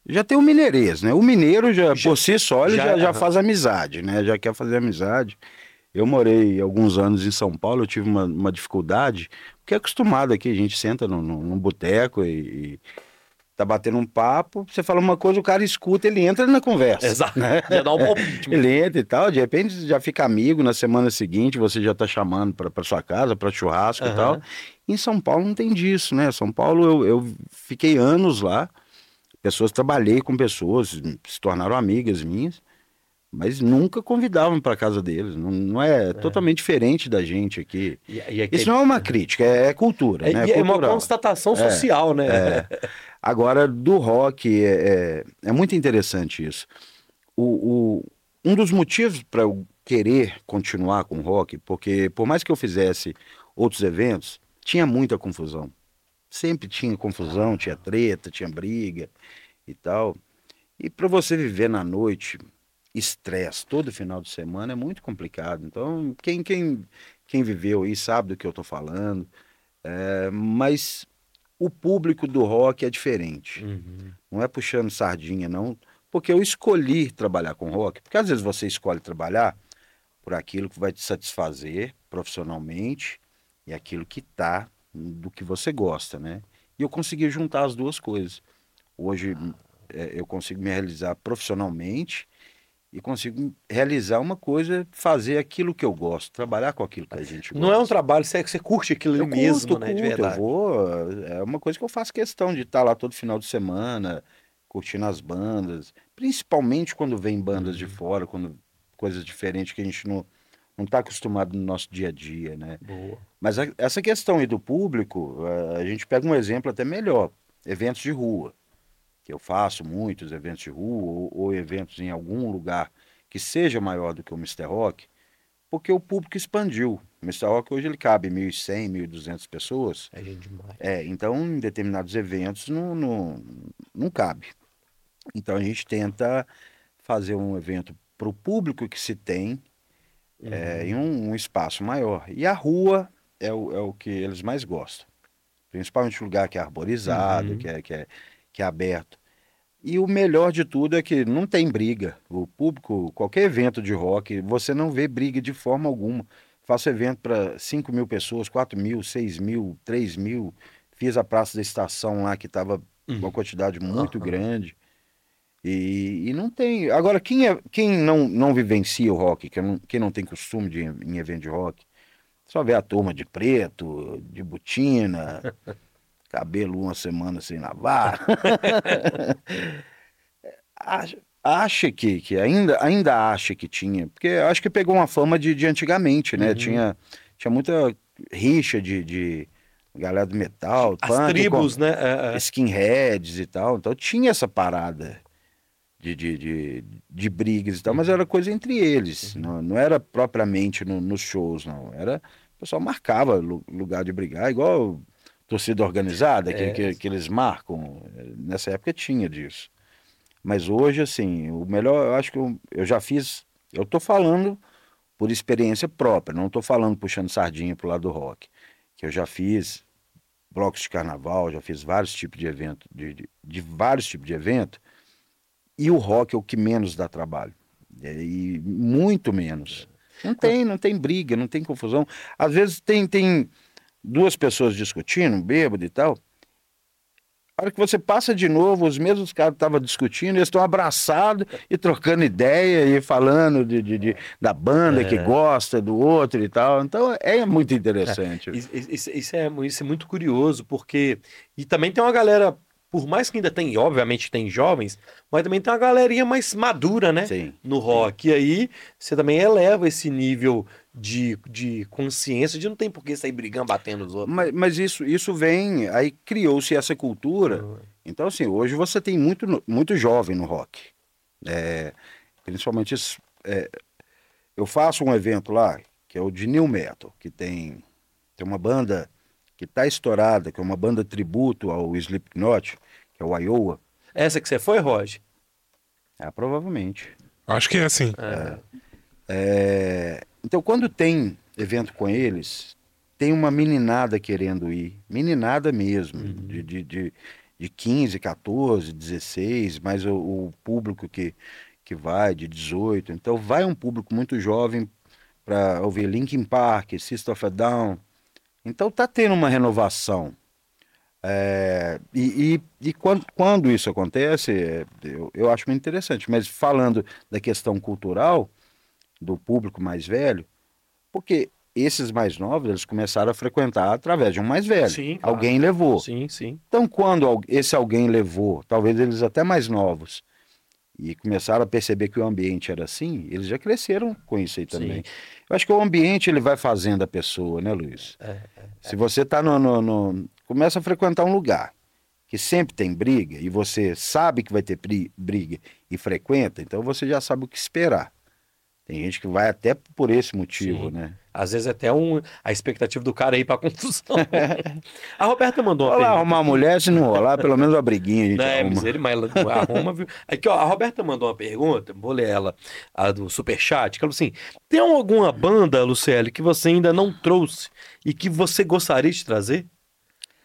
já tem o mineirês, né? O mineiro já, já por si só ele já, já, já, faz amizade, né? Já quer fazer amizade. Eu morei alguns anos em São Paulo, eu tive uma, uma dificuldade, porque é acostumado aqui, a gente senta num, num boteco e, e tá batendo um papo, você fala uma coisa, o cara escuta, ele entra na conversa. Exato. Né? Já dá um palpite. ele entra e tal, de repente já fica amigo, na semana seguinte você já tá chamando para sua casa, para churrasco uhum. e tal. Em São Paulo não tem disso, né? São Paulo eu, eu fiquei anos lá, pessoas, trabalhei com pessoas, se tornaram amigas minhas, mas nunca convidavam para casa deles. Não, não é, é, totalmente diferente da gente aqui. E, e. Isso não é uma crítica, é, é cultura. É, né? é, uma constatação é, social, né? É. Agora, do rock, é, é, muito interessante isso. O, o um dos motivos para eu querer continuar com o rock, porque por mais que eu fizesse outros eventos, tinha muita confusão sempre tinha confusão, tinha treta, tinha briga e tal. E para você viver na noite, estresse todo final de semana é muito complicado. Então, quem, quem, quem viveu aí sabe do que eu estou falando. É, mas o público do rock é diferente. Uhum. Não é puxando sardinha, não. Porque eu escolhi trabalhar com rock. Porque às vezes você escolhe trabalhar por aquilo que vai te satisfazer profissionalmente e aquilo que está do que você gosta, né? E eu consegui juntar as duas coisas. Hoje é, eu consigo me realizar profissionalmente e consigo realizar uma coisa, fazer aquilo que eu gosto, trabalhar com aquilo que a gente gosta. Não é um trabalho, você, você curte aquilo eu mesmo, curto, né? Curto, de verdade. Eu vou, é uma coisa que eu faço questão de estar lá todo final de semana, curtindo as bandas, principalmente quando vem bandas uhum. de fora, quando coisas diferentes que a gente não não está acostumado no nosso dia a dia, né? Boa. Mas a, essa questão aí do público, a, a, gente pega um exemplo até melhor, eventos de rua, que eu faço muitos eventos de rua, ou, ou eventos em algum lugar que seja maior do que o Mr. Rock, porque o público expandiu. O Mr. Rock hoje ele cabe 1.100, 1.200 pessoas. É gente demais. É, então em determinados eventos não, não, não cabe. Então a gente tenta fazer um evento para o público que se tem, uhum. é, em um, um, espaço maior. E a rua é o, é o que eles mais gostam. Principalmente o lugar que é arborizado, uhum. que, é, que, é, que é aberto. E o melhor de tudo é que não tem briga. O público, qualquer evento de rock, você não vê briga de forma alguma. Faço evento para 5 mil pessoas, 4 mil, 6 mil, 3 mil. Fiz a Praça da Estação lá, que estava uhum. uma quantidade muito uhum. grande. E, e, não tem. Agora, quem, é, quem não, não vivencia o rock, quem não, quem não tem costume de em evento de rock, só vê a turma de preto, de botina, cabelo uma semana sem lavar. acha, que, que ainda, ainda acha que tinha, porque acho que pegou uma fama de, de antigamente, né? Uhum. Tinha, tinha muita rixa de, de galera do metal, as punk, tribos, com, né? É, é. Skinheads e tal. Então tinha essa parada. De, de, de, de brigas e tal, mas era coisa entre eles, não, não era propriamente no- nos shows, não. Era, o pessoal marcava lu- lugar de brigar, igual torcida organizada, que, É. que, que eles marcam. Nessa época tinha disso. Mas hoje, assim, o melhor, eu acho que eu, eu já fiz, eu tô falando por experiência própria, não tô falando puxando sardinha pro lado do rock, que eu já fiz blocos de carnaval, já fiz vários tipos de evento, de, de, de vários tipos de evento, e o rock é o que menos dá trabalho. É, E muito menos. Não tem, não tem briga, não tem confusão. Às vezes tem, tem duas pessoas discutindo, bêbado e tal. A hora que você passa de novo, os mesmos caras estavam discutindo, eles estão abraçados e trocando ideia e falando de, de- de- da banda que gosta do outro e tal. Então é muito interessante. Isso, isso- isso é, isso é muito curioso, porque. E também tem uma galera, por mais que ainda tem, obviamente tem jovens, mas também tem uma galerinha mais madura, né? Sim. No rock. E aí você também eleva esse nível de, de consciência de não tem por que sair brigando, batendo os outros. Mas, mas isso, isso vem, aí criou-se essa cultura. Então, assim, hoje você tem muito, muito jovem no rock. É, principalmente, esse- é, eu faço um evento lá, que é o de New Metal, que tem, tem uma banda que está estourada, que é uma banda tributo ao Slipknot, que é o Iowa. Essa que você foi, Roger? Ah, provavelmente. Acho que é assim. É, então, quando tem evento com eles, tem uma meninada querendo ir. Meninada mesmo, de, de, de, de 15, 14, 16, mas o, o público que, que vai de 18. Então, vai um público muito jovem para ouvir Linkin Park, System of a Down. Então, tá tendo uma renovação. É, e e, e quando, quando isso acontece, é, eu, eu acho muito interessante. Mas falando da questão cultural, do público mais velho, porque esses mais novos eles começaram a frequentar através de um mais velho. Sim, claro. Alguém levou. Sim, sim. Então, quando esse alguém levou, talvez eles até mais novos, e começaram a perceber que o ambiente era assim, eles já cresceram com isso aí também. Eu acho que o ambiente ele vai fazendo a pessoa, né, Luiz? É, Se você tá no, no- no- começa a frequentar um lugar que sempre tem briga e você sabe que vai ter bri- briga e frequenta, então você já sabe o que esperar. Tem gente que vai até por esse motivo, Sim. né? Às vezes até um, a expectativa do cara é ir pra confusão. a Roberta mandou uma Olha lá, pergunta. arrumar uma mulher, se não rolar, pelo menos uma briguinha a gente Não, é arruma. misericórdia, mas ela arruma, viu? Aqui, ó, a Roberta mandou uma pergunta, vou ler ela, a do Superchat, que ela falou assim, tem alguma banda, Luciele, que você ainda não trouxe e que você gostaria de trazer?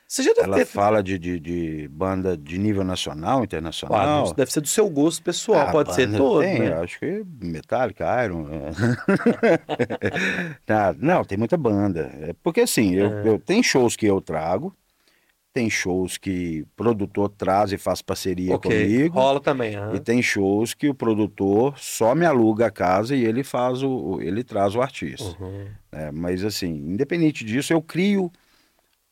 Você já deve Ela ter... fala de, de, de banda de nível nacional, Ah, internacional. deve ser do seu gosto pessoal, Ah, pode ser todo, tem, né? Acho que Metallica, Iron. é. Tá, não, tem muita banda. É porque assim, eu, eu- tem shows que eu trago, tem shows que o produtor traz e faz parceria Ok, comigo. rola também. aham. E tem shows que o produtor só me aluga a casa e ele faz o, ele traz o artista. Uhum. né? Mas assim, independente disso, eu crio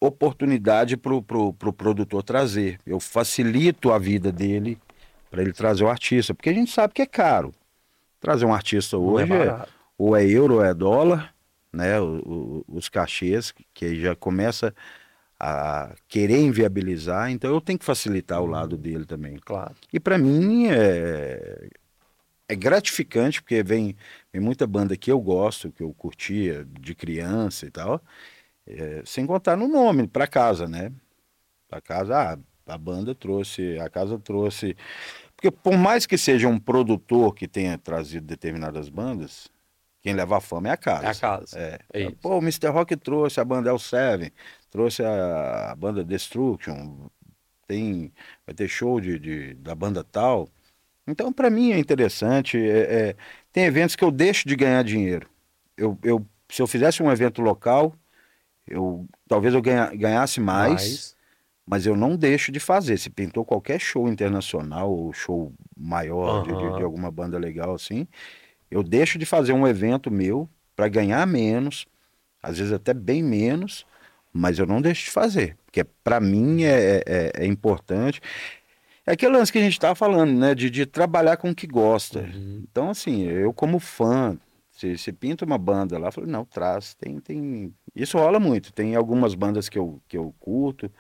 oportunidade para o pro, pro produtor trazer. Eu facilito a vida dele para ele trazer o artista, porque a gente sabe que é caro. Trazer um artista é hoje é, ou é euro ou é dólar, né? O- o- os cachês que aí já começa a querer inviabilizar, então eu tenho que facilitar o lado dele também. Claro. E para mim é, é gratificante, porque vem, vem muita banda que eu gosto, que eu curtia de criança e tal, é, sem contar no nome, para casa, né? Para casa, ah, a banda trouxe, a casa trouxe. Porque por mais que seja um produtor que tenha trazido determinadas bandas, quem leva a fama é a casa. É a casa. É. É. Pô, o Mr. Rock trouxe a banda El Seven, trouxe a, a banda Destruction, tem, vai ter show de, de- da banda tal. Então, para mim é interessante. é- é, tem eventos que eu deixo de ganhar dinheiro. Eu, eu, se eu fizesse um evento local, eu talvez eu ganha- ganhasse mais, mas eu não deixo de fazer. Se pintou qualquer show internacional ou show maior de- de, de alguma banda legal assim, eu deixo de fazer um evento meu para ganhar menos, às vezes até bem menos, mas eu não deixo de fazer, porque para mim é, é, é importante. É aquele lance que a gente estava falando, né? De, de trabalhar com o que gosta. Uhum. Então, assim, eu como fã, se, se pinta uma banda lá, eu falo, não, traz, tem, tem. Isso rola muito. Tem algumas bandas que eu, que eu curto,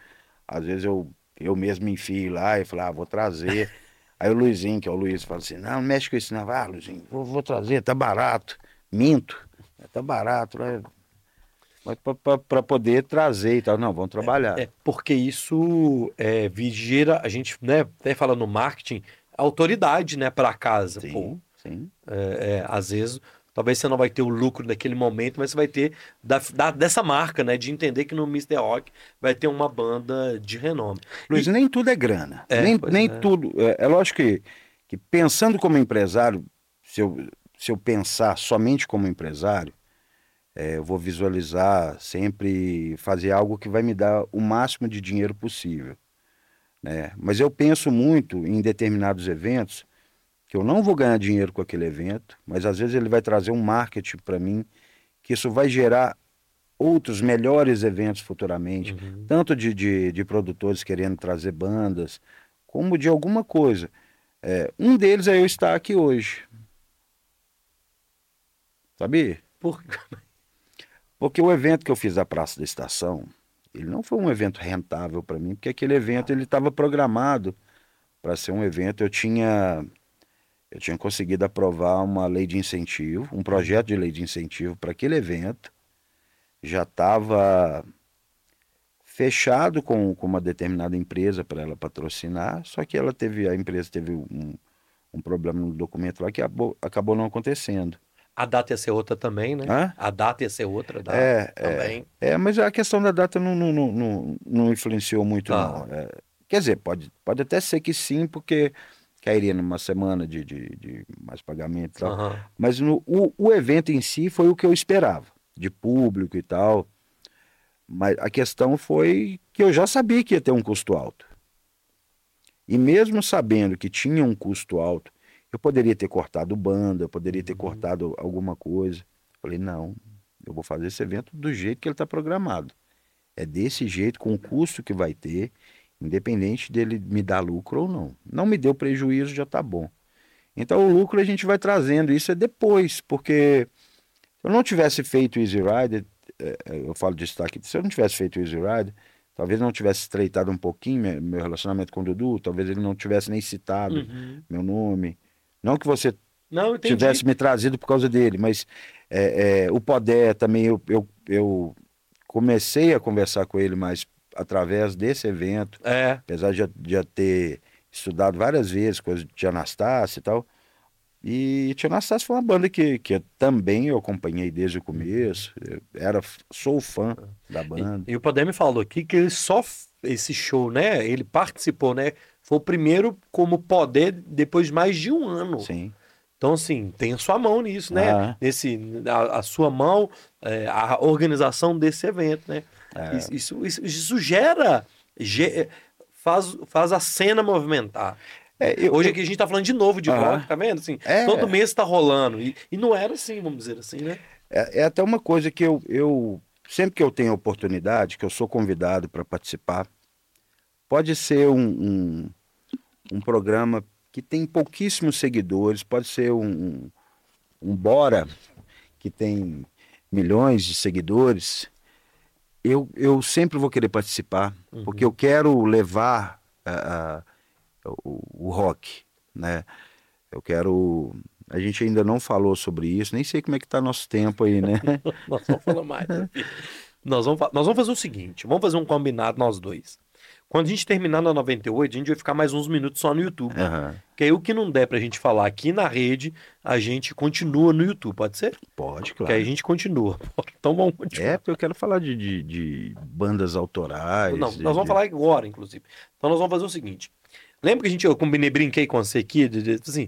às vezes eu, eu mesmo enfio lá e falo, ah, vou trazer. Aí o Luizinho, que é o Luiz, fala assim, não, não mexe com isso não. Ah, Luizinho, vou, vou trazer, tá barato. Minto, tá barato. Né? Mas para poder trazer e tal. Não, vamos trabalhar. É, é porque isso é, gera, a gente né, até fala no marketing, autoridade né, para casa. Sim, Pô, sim. É, é, às vezes, talvez você não vai ter o lucro naquele momento, mas você vai ter da, da, dessa marca, né? De entender que no Mr. Rock vai ter uma banda de renome. Luiz, e... nem tudo é grana. É, nem nem é. tudo. É, é lógico que, que pensando como empresário, se eu, se eu pensar somente como empresário, é, eu vou visualizar sempre fazer algo que vai me dar o máximo de dinheiro possível. Né? Mas eu penso muito em determinados eventos que eu não vou ganhar dinheiro com aquele evento, mas às vezes ele vai trazer um marketing para mim, que isso vai gerar outros melhores eventos futuramente, Uhum. tanto de, de, de produtores querendo trazer bandas, como de alguma coisa. É, um deles é eu estar aqui hoje. Sabia? Por... Porque o evento que eu fiz da Praça da Estação, ele não foi um evento rentável para mim, porque aquele evento ele estava programado para ser um evento. Eu tinha eu tinha conseguido aprovar uma lei de incentivo, um projeto de lei de incentivo para aquele evento. Já estava fechado com, com uma determinada empresa para ela patrocinar, só que ela teve a empresa teve um, um problema no documento lá que acabou, acabou não acontecendo. A data ia ser outra também, né? Hã? A data ia ser outra data É, também. É, mas a questão da data não, não, não, não, não influenciou muito, Ah. não. É, quer dizer, pode, pode até ser que sim, porque cairia numa semana de, de, de mais pagamento e tal. Aham. Mas no, o, o evento em si foi o que eu esperava, de público e tal. Mas a questão foi que eu já sabia que ia ter um custo alto. E mesmo sabendo que tinha um custo alto, eu poderia ter cortado banda, eu poderia ter Uhum. cortado alguma coisa. Falei, não, eu vou fazer esse evento do jeito que ele está programado. É desse jeito, com o custo que vai ter, independente dele me dar lucro ou não. Não me deu prejuízo, já está bom. Então o lucro a gente vai trazendo, isso é depois, porque se eu não tivesse feito o Easy Rider, eh, eh, eu falo de destaque, se eu não tivesse feito o Easy Rider, talvez não tivesse estreitado um pouquinho me- meu relacionamento com o Dudu, talvez ele não tivesse nem citado Uhum. meu nome. Não que você Não, tivesse me trazido por causa dele, mas é, é, o Podé também eu, eu, eu comecei a conversar com ele mais através desse evento, É. apesar de já, ter estudado várias vezes coisas de Tia Anastácia e tal. E Tia Anastácia foi uma banda que, que eu também eu acompanhei desde o começo. Eu era, sou fã da banda. E, e o Padre me falou aqui que ele só esse show, né? Ele participou, né? Foi o primeiro como poder depois de mais de um ano. Sim. Então, assim, tem a sua mão nisso, né? Ah. Nesse, a, a sua mão, é, a organização desse evento, né? É. Isso, isso, isso- gera, ge- faz, faz a cena movimentar. É, eu- Hoje aqui a gente tá falando de novo de Aham. rock, tá vendo? Assim, É. Todo mês tá rolando. E, e não era assim, vamos dizer assim, né? É, é até uma coisa que eu, eu sempre que eu tenho oportunidade, que eu sou convidado para participar, pode ser um, um, um programa que tem pouquíssimos seguidores, pode ser um, um Bora, que tem milhões de seguidores, eu, eu sempre vou querer participar, Uhum. porque eu quero levar ah, ah, o, o rock, né? Eu quero. A gente ainda não falou sobre isso, nem sei como é que tá nosso tempo aí, né? Nós vamos falar mais. né, nós, vamos, nós vamos fazer o seguinte: vamos fazer um combinado nós dois. Quando a gente terminar na 98, a gente vai ficar mais uns minutos só no YouTube. Aham. Que aí o que não der pra gente falar aqui na rede, a gente continua no YouTube, pode ser? Pode, Que aí claro. a gente continua. Então vamos continuar. É, porque eu quero falar de, de, de bandas autorais. Não, de- nós vamos falar agora, inclusive. Então nós vamos fazer o seguinte. Lembra que a gente, eu combinei, brinquei com você aqui, de- assim,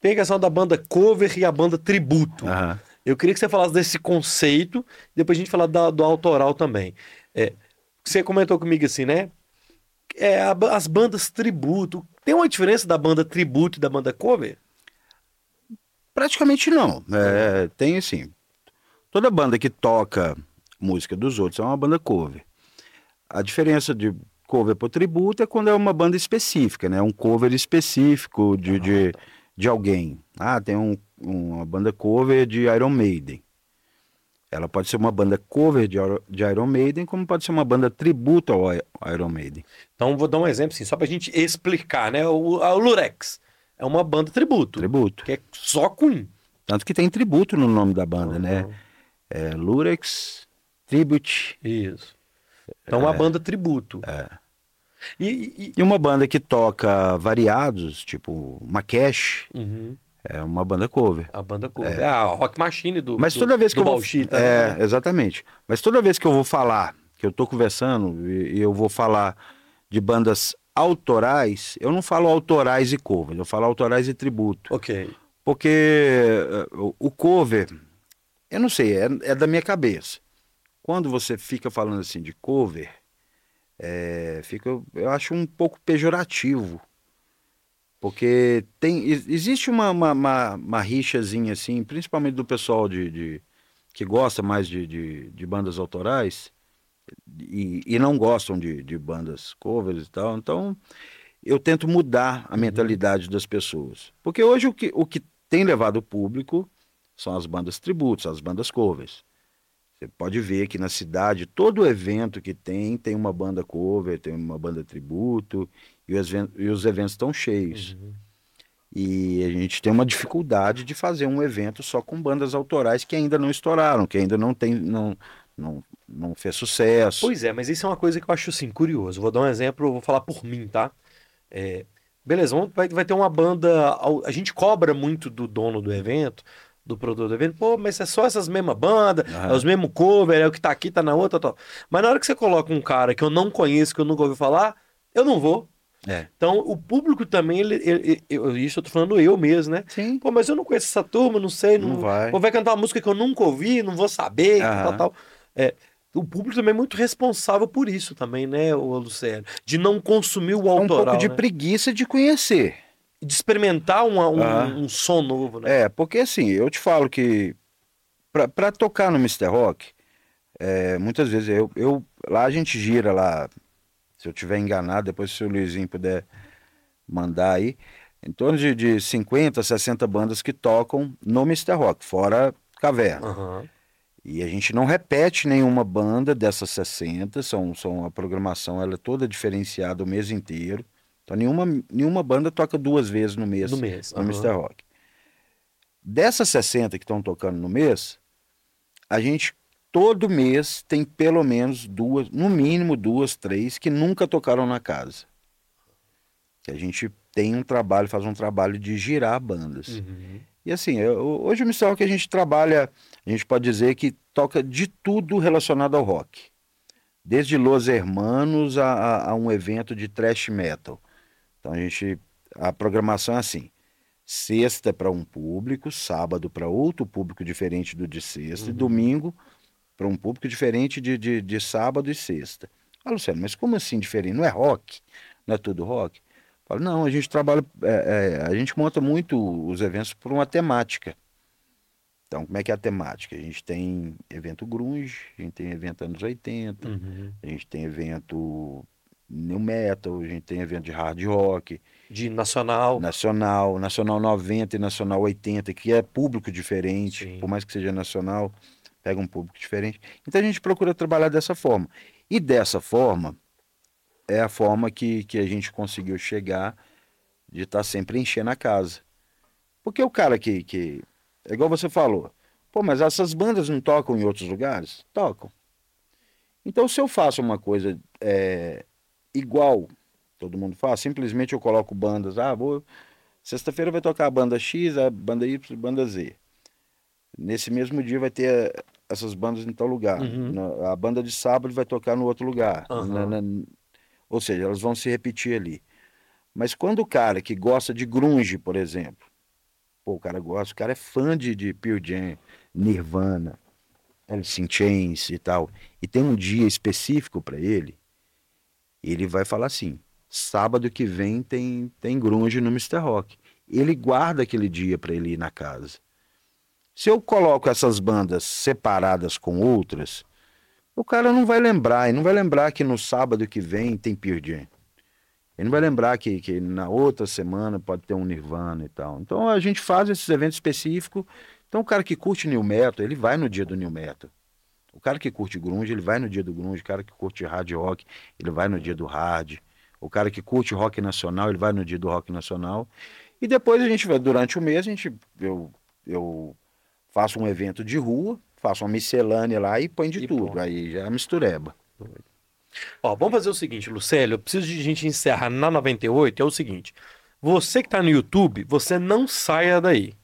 tem a questão da banda cover e a banda tributo. Aham. Eu queria que você falasse desse conceito, depois a gente falar da- do autoral também. É, você comentou comigo assim, né? É, as bandas tributo. Tem uma diferença da banda tributo e da banda cover? Praticamente não. É, tem assim. Toda banda que toca música dos outros é uma banda cover. A diferença de cover para tributo é quando é uma banda específica, né? Um cover específico de, de, de alguém. Ah, tem um, uma banda cover de Iron Maiden. Ela pode ser uma banda cover de, Iro- de Iron Maiden, como pode ser uma banda tributo ao Iron Maiden. Então, vou dar um exemplo, assim, só pra gente explicar, né? O, a- o Lurex é uma banda tributo, Tributo. que é só Queen. Tanto que tem tributo no nome da banda, né? Uhum. É Lurex Tribute. Isso. Então, uma banda tributo. E, e- E uma banda que toca variados, tipo e- Uhum. É uma banda cover. A banda cover. É. a Rock Machine do, Mas do- toda vez que do eu vou. É, né? exatamente. Mas toda vez que eu vou falar, que eu tô conversando e, e eu vou falar de bandas autorais, eu não falo autorais e cover, eu falo autorais e tributo. Ok. Porque eh, o- o cover, eu não sei, é, é da minha cabeça. Quando você fica falando assim de cover, é, fica, eu acho um pouco pejorativo. Porque tem, ex- existe uma, uma, uma, uma rixazinha assim, principalmente do pessoal de, de- que gosta mais de, de, de bandas autorais e, e não gostam de, de bandas covers e tal. Então, eu tento mudar a mentalidade das pessoas. Porque hoje o que, o que tem levado o público são as bandas tributos, as bandas covers. Você pode ver que na cidade, todo evento que tem, tem uma banda cover, tem uma banda tributo, e os, e os eventos estão cheios. E a gente tem uma dificuldade de fazer um evento só com bandas autorais que ainda não estouraram, que ainda não tem, não, não, não fez sucesso. Pois é, mas isso é uma coisa que eu acho assim, curioso. Vou dar um exemplo, vou falar por mim, tá? É, beleza, vai, vai ter uma banda. A gente cobra muito do dono do evento, do produtor do evento, pô, mas é só essas mesmas bandas, é os mesmos cover, é o que tá aqui, tá na outra, tal. Mas na hora que você coloca um cara que eu não conheço, que eu nunca ouvi falar, eu não vou. É. Então, o público também, ele, ele- eu- isso eu tô falando eu mesmo, né? Sim. Pô, mas eu não conheço essa turma, não sei, não, Não vai. Pô, vai cantar uma música que eu nunca ouvi, não vou saber, Aham. tal, tal. É, o público também é muito responsável por isso também, né, o Luciano? De não consumir o É um autoral, pouco de né? preguiça de conhecer. De experimentar uma- um, um som novo, né? É, porque assim, eu te falo que pra- pra tocar no Mr. Rock, é, muitas vezes eu, eu. Lá a gente gira lá. Se eu tiver enganado, depois se o Luizinho puder mandar aí. Em torno de, de 50, 60 bandas que tocam no Mr. Rock, fora Caverna. Aham. E a gente não repete nenhuma banda dessas 60, são, são a programação ela é toda diferenciada o mês inteiro. Então nenhuma, nenhuma banda toca duas vezes no mês No mês. no aham. Mr. Rock. Dessas 60 que estão tocando no mês, a gente todo mês tem pelo menos duas, no mínimo duas, três que nunca tocaram na casa. Que a gente tem um trabalho, faz um trabalho de girar bandas. Uhum. E assim, eu- hoje o Mr. Rock a gente trabalha, a gente pode dizer que toca de tudo relacionado ao rock. Desde Los Hermanos a, a- a um evento de thrash metal. Então a gente, a programação é assim, sexta para um público, sábado para outro público diferente do de sexta, e Uhum. domingo para um público diferente de, de, de sábado e sexta. Ah, Luciano, mas como assim diferente? Não é rock? Não é tudo rock? Eu Falo, não, a gente trabalha, é, é, a gente monta muito os eventos por uma temática. Então, como é que é a temática? A gente tem evento grunge, a gente tem evento anos 80, Uhum. a gente tem evento new metal, a gente tem evento de hard rock, De nacional. nacional, nacional 90 e nacional 80, que é público diferente, Sim. por mais que seja nacional, pega um público diferente. Então a gente procura trabalhar dessa forma. E dessa forma é a forma que, que a gente conseguiu chegar de estar sempre enchendo a casa. Porque o cara que, que é igual você falou, pô, mas essas bandas não tocam em outros lugares? Tocam. Então se eu faço uma coisa é, igual todo mundo faz, simplesmente eu coloco bandas, ah, vou Sexta-feira vai tocar a banda X, a banda Y, a banda Z. Nesse mesmo dia vai ter essas bandas em tal lugar. Uhum. Na- a banda de sábado vai tocar no outro lugar. Aham. Na- na- ou seja, elas vão se repetir ali. Mas quando o cara que gosta de grunge, por exemplo, pô, o cara gosta, o cara é fã de, de Pearl Jam, Nirvana, Alice in Chains e tal, e tem um dia específico para ele, ele vai falar assim: sábado que vem tem, tem grunge no Mr. Rock. Ele guarda aquele dia para ele ir na casa. Se eu coloco essas bandas separadas com outras, o cara não vai lembrar, ele não vai lembrar que no sábado que vem tem Jam. Ele não vai lembrar que, que na outra semana pode ter um Nirvana e tal. Então a gente faz esses eventos específicos. Então o cara que curte New Metal, ele vai no dia do New Metal. O cara que curte grunge, ele vai no dia do grunge. O cara que curte hard rock, ele vai no dia do hard. O cara que curte rock nacional, ele vai no dia do rock nacional. E depois a gente vai, durante o mês, a gente, eu, eu faço um evento de rua, faço uma miscelânea lá e põe de E tudo. pronto. Aí já é mistureba. Ó, vamos fazer o seguinte, Lucélio. Eu preciso de gente encerrar na 98. É o seguinte: você que tá no YouTube, você não saia daí.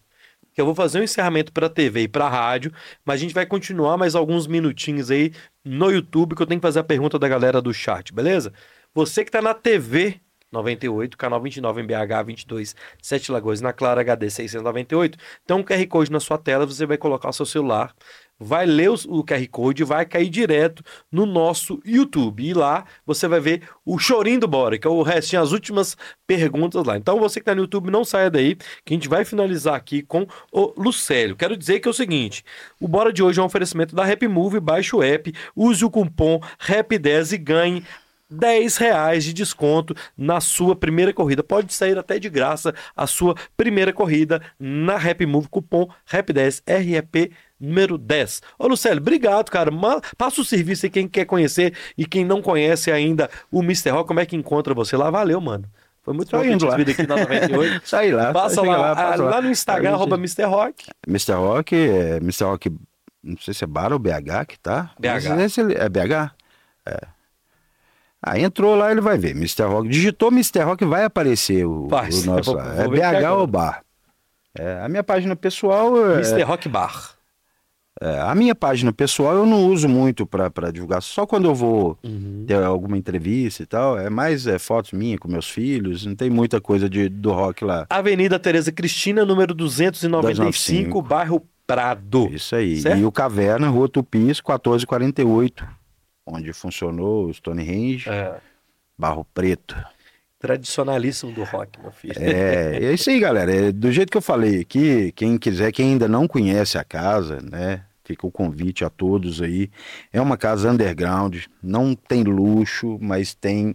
Que eu vou fazer um encerramento para TV e para rádio, mas a gente vai continuar mais alguns minutinhos aí no YouTube que eu tenho que fazer a pergunta da galera do chat, beleza? Você que tá na TV 98, canal 29 em BH 22, 7 Lagoas, na Clara HD 698, tem um QR Code na sua tela, você vai colocar o seu celular, vai ler o QR Code vai cair direto no nosso YouTube. E lá você vai ver o chorinho do Bora, que é o restinho, as últimas perguntas lá. Então você que está no YouTube, não saia daí, que a gente vai finalizar aqui com o Lucélio. Quero dizer que é o seguinte: o Bora de hoje é um oferecimento da Rap Move, baixe o app, use o cupom RAP10 e ganhe 10 reais de desconto na sua primeira corrida. Pode sair até de graça a sua primeira corrida na Rap Move, cupom RAP10, REP número 10. Ô Lucélio, obrigado, cara. Passa o serviço aí quem quer conhecer e quem não conhece ainda o Mr. Rock, como é que encontra você lá? Valeu, mano. Foi muito bom ter te indo lá. recebido aqui na 98. Sai lá. Passa chega lá, passa ah, lá no Instagram, arroba Mr. Rock. Mr. Rock, é, Mr. Rock, não sei se é Bar ou BH que tá. BH. É BH? É. Aí entrou lá, ele vai ver. Mr. Rock. Digitou Mr. Rock, vai aparecer o, o nosso. vou- vou é BH ou Bar? É, a minha página pessoal. é- Mr. Rock Bar. é, a minha página pessoal eu não uso muito pra pra divulgar. Só quando eu vou Uhum. ter alguma entrevista e tal. É mais é, fotos minhas com meus filhos. Não tem muita coisa de, do rock lá. Avenida Tereza Cristina, número 295, 295. bairro Prado. Isso aí. Certo? E o Caverna, Rua Tupis, 1448, onde funcionou o Stonehenge, É, Barro Preto. tradicionalíssimo do rock, meu filho. É, é isso aí, galera. É, do jeito que eu falei aqui, quem quiser, quem ainda não conhece a casa, né? Fica o convite a todos aí. É uma casa underground, não tem luxo, mas tem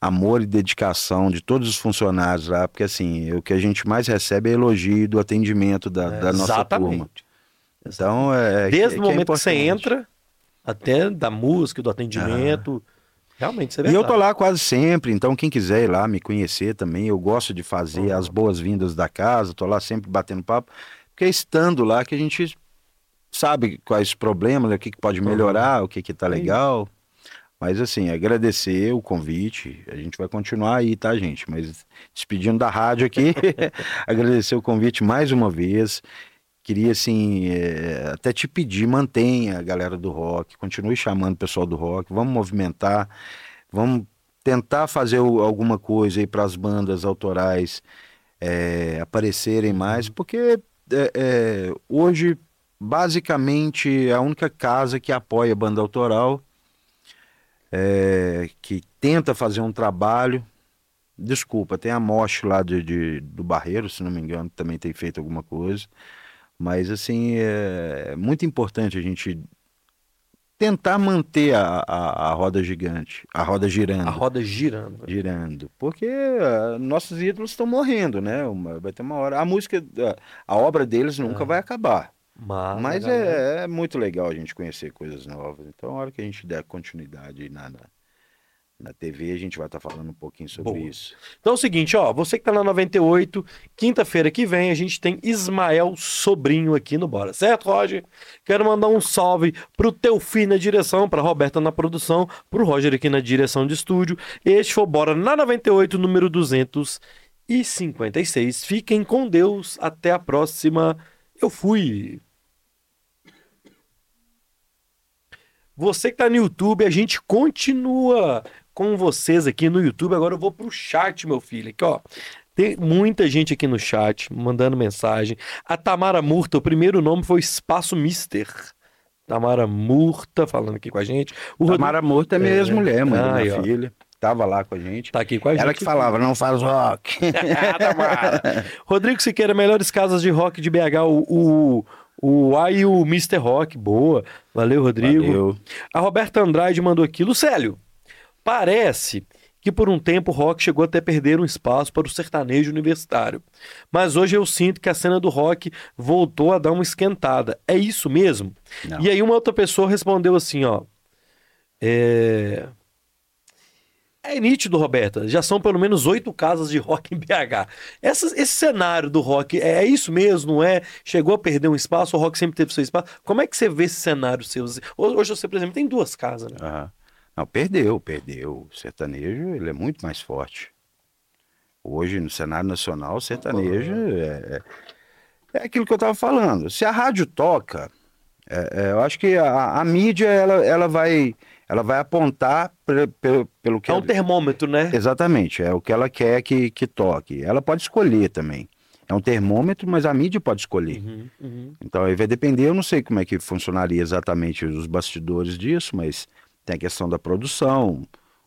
amor e dedicação de todos os funcionários lá, porque assim, o que a gente mais recebe é elogio do atendimento da, da nossa turma. Então, é. Desde é o que é momento que você entra, até da música, do atendimento. Realmente, isso é E eu tô lá quase sempre, então quem quiser ir lá me conhecer também, eu gosto de fazer as boas-vindas da casa, tô lá sempre batendo papo, porque é estando lá que a gente sabe quais os problemas, o que, que pode melhorar, o que que tá. É legal. Mas assim, agradecer o convite, a gente vai continuar aí, tá, gente? Mas despedindo da rádio aqui, agradecer o convite mais uma vez. Queria, assim, é, até te pedir, mantenha a galera do rock, continue chamando o pessoal do rock, vamos movimentar, vamos tentar fazer o- alguma coisa aí para as bandas autorais é, aparecerem mais, porque é, hoje, basicamente, a única casa que apoia a banda autoral, é, que tenta fazer um trabalho, desculpa, tem a Mosh lá de, de- do Barreiro, se não me engano, também tem feito alguma coisa, mas assim, é muito importante a gente tentar manter a, a, a roda gigante, a roda girando A roda girando. girando. Porque ah, nossos ídolos estão morrendo, né? Uma- vai ter uma hora. A música, ah, a obra deles nunca É. vai acabar. Mas, Mas a é, é muito legal a gente conhecer coisas novas. Então, a hora que a gente der continuidade na, na, na TV, a gente vai estar falando um pouquinho sobre Boa. isso. Então é o seguinte, ó, você que tá na 98, quinta-feira que vem a gente tem Ismael Sobrinho aqui no Bora, certo, Roger? Quero mandar um salve pro Teofi na direção, pra Roberta na produção, pro Roger aqui na direção de estúdio. Este foi Bora na 98, número 256. Fiquem com Deus, até a próxima. Eu fui. Você que tá no YouTube, a gente continua com vocês aqui no YouTube. Agora eu vou pro chat, meu filho. Aqui, ó. Tem muita gente aqui no chat mandando mensagem. A Tamara Murta, o primeiro nome foi Espaço Mister. Tamara Murta falando aqui com a gente. O Rodrigo Tamara Morta é minha É. ex-mulher, mãe Aí, minha ó. filha. Tava lá com a gente. tá aqui com a gente. Ela que falava, não faz rock. Rodrigo Siqueira, melhores casas de rock de BH, o, o, o A e o Mr. Rock. Boa. Valeu, Rodrigo. Valeu. A Roberta Andrade mandou aqui. Lucélio, parece que por um tempo o rock chegou até perder um espaço para o sertanejo universitário. Mas hoje eu sinto que a cena do rock voltou a dar uma esquentada. É isso mesmo? Não. E aí uma outra pessoa respondeu assim, ó. É... É nítido, Roberta. Já são pelo menos oito casas de rock em BH. Essa- esse cenário do rock, é, é isso mesmo, não é? Chegou a perder um espaço, o rock sempre teve seu espaço. Como é que você vê esse cenário seu? Hoje você, por exemplo, tem duas casas, né? Aham. Não, perdeu, perdeu. O sertanejo, ele é muito mais forte. Hoje, no cenário nacional, o sertanejo é, é, é aquilo que eu estava falando. Se a rádio toca, é, é, eu acho que a, a mídia, ela, ela, vai, ela vai apontar pelo, pelo que... É um ela- termômetro, né? Exatamente, é o que ela quer que, que toque. Ela pode escolher também. É um termômetro, mas a mídia pode escolher. Uhum, uhum. Então aí vai depender, eu não sei como é que funcionaria exatamente os bastidores disso, mas tem a questão da produção,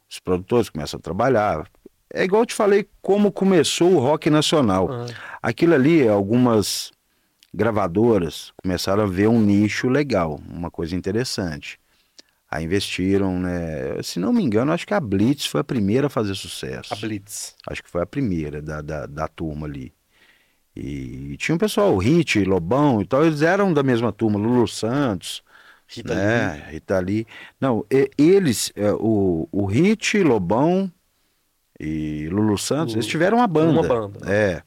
os produtores começam a trabalhar. É igual eu te falei como começou o rock nacional. Ah, Aquilo ali, algumas gravadoras começaram a ver um nicho legal, uma coisa interessante. Aí investiram, né? Se não me engano, acho que a Blitz foi a primeira a fazer sucesso. a Blitz. Acho que foi a primeira da, da, da turma ali. E, tinha um pessoal, o Hit, Lobão e tal, eles eram da mesma turma, Lulu Santos, Rita né? Rita Lee. Não, eles, é, o, o Hit, Lobão e Lulu Santos, Lulu. eles tiveram uma banda. Uma banda. É.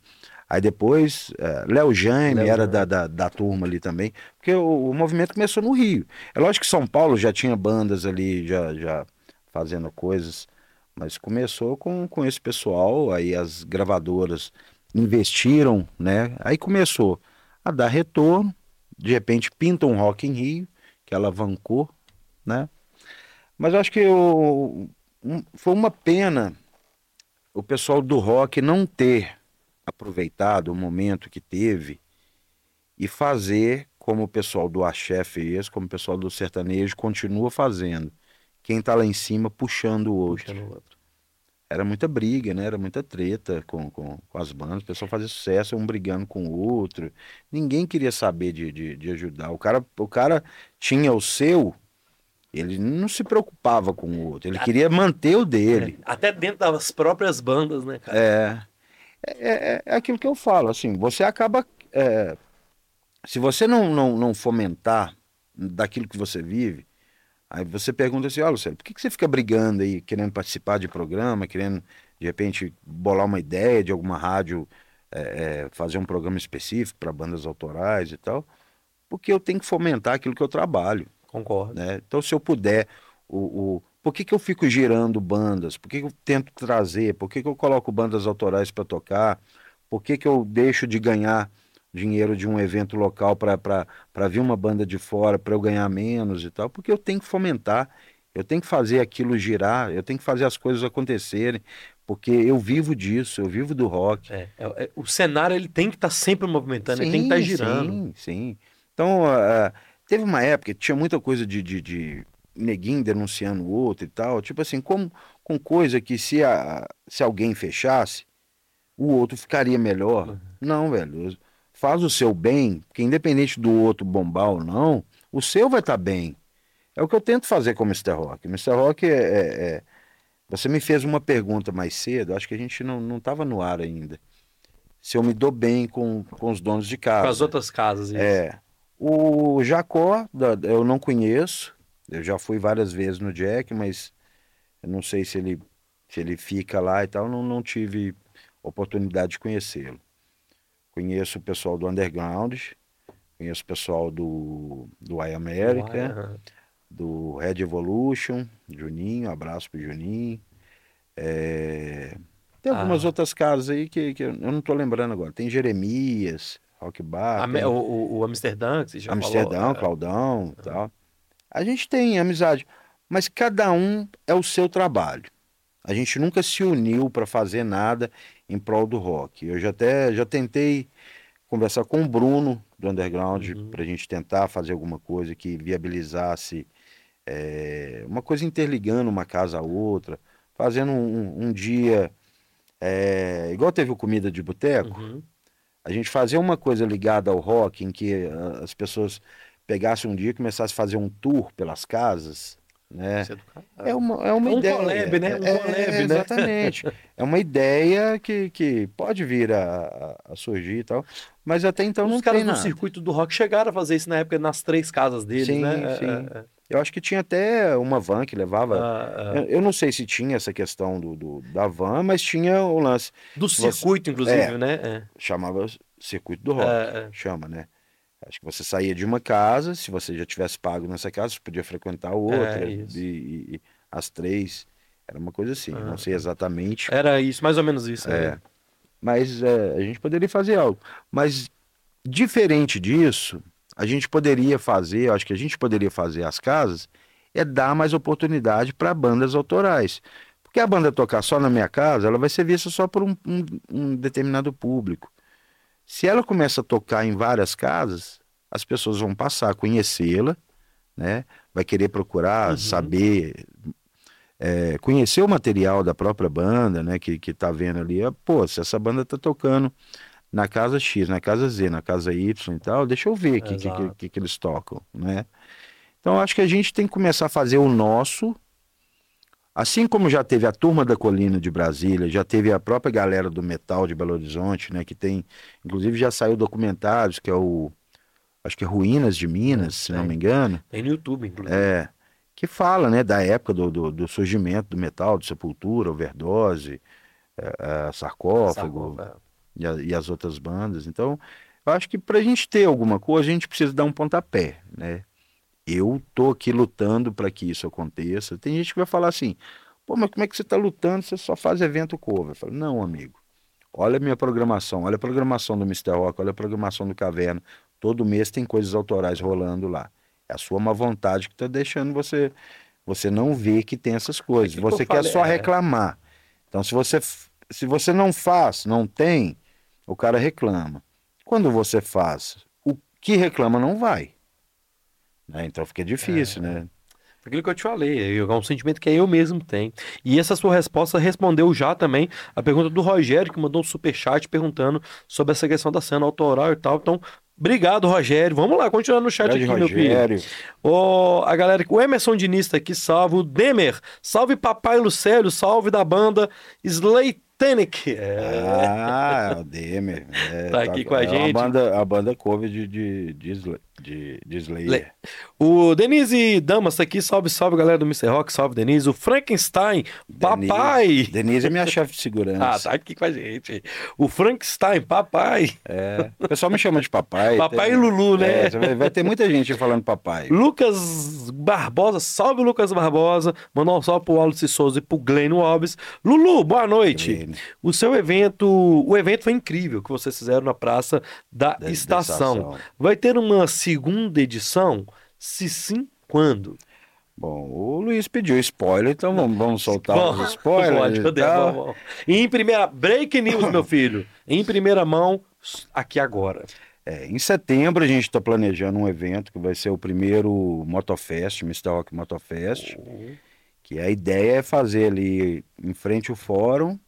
Aí depois, é, Léo Jaime era da, da, da turma ali também, porque o, o movimento começou no Rio. É lógico que São Paulo já tinha bandas ali, já, já fazendo coisas, mas começou com, com esse pessoal, aí as gravadoras investiram, né? Aí começou a dar retorno, de repente pinta um Rock em Rio, que alavancou, né? Mas eu acho que o, um- foi uma pena o pessoal do rock não ter aproveitado o momento que teve e fazer como o pessoal do axé fez, como o pessoal do sertanejo continua fazendo. Quem tá lá em cima puxando o outro. Puxando o outro. Era muita briga, né? Era muita treta com, com, com as bandas. O pessoal fazia sucesso, um brigando com o outro. Ninguém queria saber de, de, de ajudar. O cara, o cara tinha o seu, ele não se preocupava com o outro. Ele queria manter o dele. É, Até dentro das próprias bandas, né, cara? É, é, é- é aquilo que eu falo, assim, você acaba. é, se você não, não, não fomentar daquilo que você vive, aí você pergunta assim, olha, Luciano, por que, que você fica brigando aí, querendo participar de programa, querendo, de repente, bolar uma ideia de alguma rádio, é, é, fazer um programa específico para bandas autorais e tal? Porque eu tenho que fomentar aquilo que eu trabalho Concordo. né? Então, se eu puder, o, o, por que, que eu fico girando bandas? Por que, que eu tento trazer? Por que, que eu coloco bandas autorais para tocar? Por que, que eu deixo de ganhar dinheiro de um evento local para vir uma banda de fora, para eu ganhar menos e tal? Porque eu tenho que fomentar, eu tenho que fazer aquilo girar, eu tenho que fazer as coisas acontecerem, porque eu vivo disso, eu vivo do rock. É, é- é- o cenário ele tem que estar sempre movimentando, ele tem que estar girando. Sim, sim. Então, ah, teve uma época que tinha muita coisa de, de, de neguinho denunciando o outro e tal. Tipo assim, como, com coisa que se, a, se alguém fechasse, o outro ficaria melhor. Uhum. Não, velho. Faz o seu bem, porque independente do outro bombar ou não, o seu vai estar bem. É o que eu tento fazer com o Mr. Rock. O Mr. Rock é, é- é- Você me fez uma pergunta mais cedo, acho que a gente não não estava no ar ainda. Se eu me dou bem com, com os donos de casa. Com as outras casas. isso. É. O Jacó, eu não conheço. Eu já fui várias vezes no Jack, mas eu não sei se ele, se ele fica lá e tal. Não, não tive oportunidade de conhecê-lo. Conheço o pessoal do Underground, conheço o pessoal do, do I America, do Red Evolution, Juninho, abraço pro Juninho. É, Tem algumas Ah. outras casas aí que, que eu não tô lembrando agora. Tem Jeremias, Rock Bar, tem o, o- o Amsterdã, que você já Amsterdão, falou. é. Claudão tal. A gente tem amizade, mas cada um é o seu trabalho. A gente nunca se uniu para fazer nada em prol do rock. Eu já até já tentei conversar com o Bruno do Underground Uhum. para a gente tentar fazer alguma coisa que viabilizasse é, uma coisa interligando uma casa a outra, fazendo um, um dia é, igual teve o comida de boteco. Uhum. A gente fazer uma coisa ligada ao rock, em que ah, as pessoas pegassem um dia e começassem a fazer um tour pelas casas, né? É caralho. É uma, é uma Um ideia. collab, né? Um É, collab, é, né? Exatamente. é uma ideia que, que pode vir a, a- surgir e tal, mas até então não Os caras tem do nada. circuito do rock chegaram a fazer isso na época nas três casas deles, Sim, né? É, sim. é, é. Eu acho que tinha até uma van que levava. Ah, ah. Eu, eu não sei se tinha essa questão do, do- da van, mas tinha o lance. Do Você- circuito, inclusive, É. né? É. Chamava circuito do rock. É, é. Chama, né? Acho que você saía de uma casa, se você já tivesse pago nessa casa, você podia frequentar outra. É, e, e- e as três. Era uma coisa assim. Ah, não sei exatamente. Era isso, mais ou menos isso. É. né? Mas é, a gente poderia fazer algo. Mas diferente disso, a gente poderia fazer, acho que a gente poderia fazer as casas, é dar mais oportunidade para bandas autorais. Porque a banda tocar só na minha casa, ela vai ser vista só por um, um- um determinado público. Se ela começa a tocar em várias casas, as pessoas vão passar a conhecê-la, né? Vai querer procurar Uhum. saber, é, conhecer o material da própria banda, né? Que, que tá vendo ali, ah, pô, se essa banda tá tocando na casa X, na casa Z, na casa Y e tal, deixa eu ver o que, que, que, que eles tocam, né? Então acho que a gente tem que começar a fazer o nosso, assim como já teve a Turma da Colina de Brasília, já teve a própria galera do metal de Belo Horizonte, né? Que tem, inclusive já saiu documentários, que é o, acho que é Ruínas de Minas, se não tem. me engano. Tem no YouTube, inclusive. É, que fala, né, da época do, do, do surgimento do metal, de Sepultura, Overdose, é, é, Sarcófago Sarcófago. e, a- e as outras bandas. Então, eu acho que para a gente ter alguma coisa, a gente precisa dar um pontapé, né? Eu tô aqui lutando para que isso aconteça. Tem gente que vai falar assim, pô, mas como é que você está lutando? Você só faz evento cover. Eu falo, não, amigo. Olha a minha programação, olha a programação do Mr. Rock, olha a programação do Caverna. Todo mês tem coisas autorais rolando lá. É a sua má vontade que está deixando você você não ver que tem essas coisas. Aquilo que Você quer falei, só é. reclamar. Então, se você se você não faz, não tem, o cara reclama. Quando você faz, o que reclama não vai. Né? Então fica difícil, né? Aquilo que eu te falei, é um sentimento que eu mesmo tenho. E essa sua resposta respondeu já também a pergunta do Rogério, que mandou um superchat perguntando sobre essa questão da cena autoral e tal. Então, obrigado, Rogério. Vamos lá, continuar no chat Grande aqui, meu filho. Rogério. Ó, a galera, o Emerson Diniz tá aqui, salve. O Demer, salve Papai Lucélio, salve da banda Slaytanic. É, Ah, é o Demer. É, Tá aqui com a é gente. A banda, a banda cover de, de, de, de, de Slayer. Le- O Denise Damas tá aqui, salve, salve galera do Mr. Rock, salve Denise. O Frankenstein, papai. Denise é minha chefe de Ah, segurança. tá aqui com a gente. O Frankenstein, papai. É, o pessoal me chama de papai. Papai tem- e Lulu, né? É, vai, ter muita gente falando papai. Lucas Barbosa, salve Lucas Barbosa. Mandar um salve pro Wallace Souza e pro Glenn Wobbs. Lulu, boa noite. O seu evento, o evento foi incrível que vocês fizeram na Praça da, Da- da estação. estação. Vai ter uma segunda edição? Se sim, quando? Bom, o Luiz pediu spoiler, então vamos, vamos soltar Vamos, os spoilers. pode, em primeira, break news, meu filho. Em primeira mão, aqui agora. É, em setembro a gente está planejando um evento que vai ser o primeiro Motofest, Mr. Rock Motofest, que a ideia é fazer ali em frente ao fórum,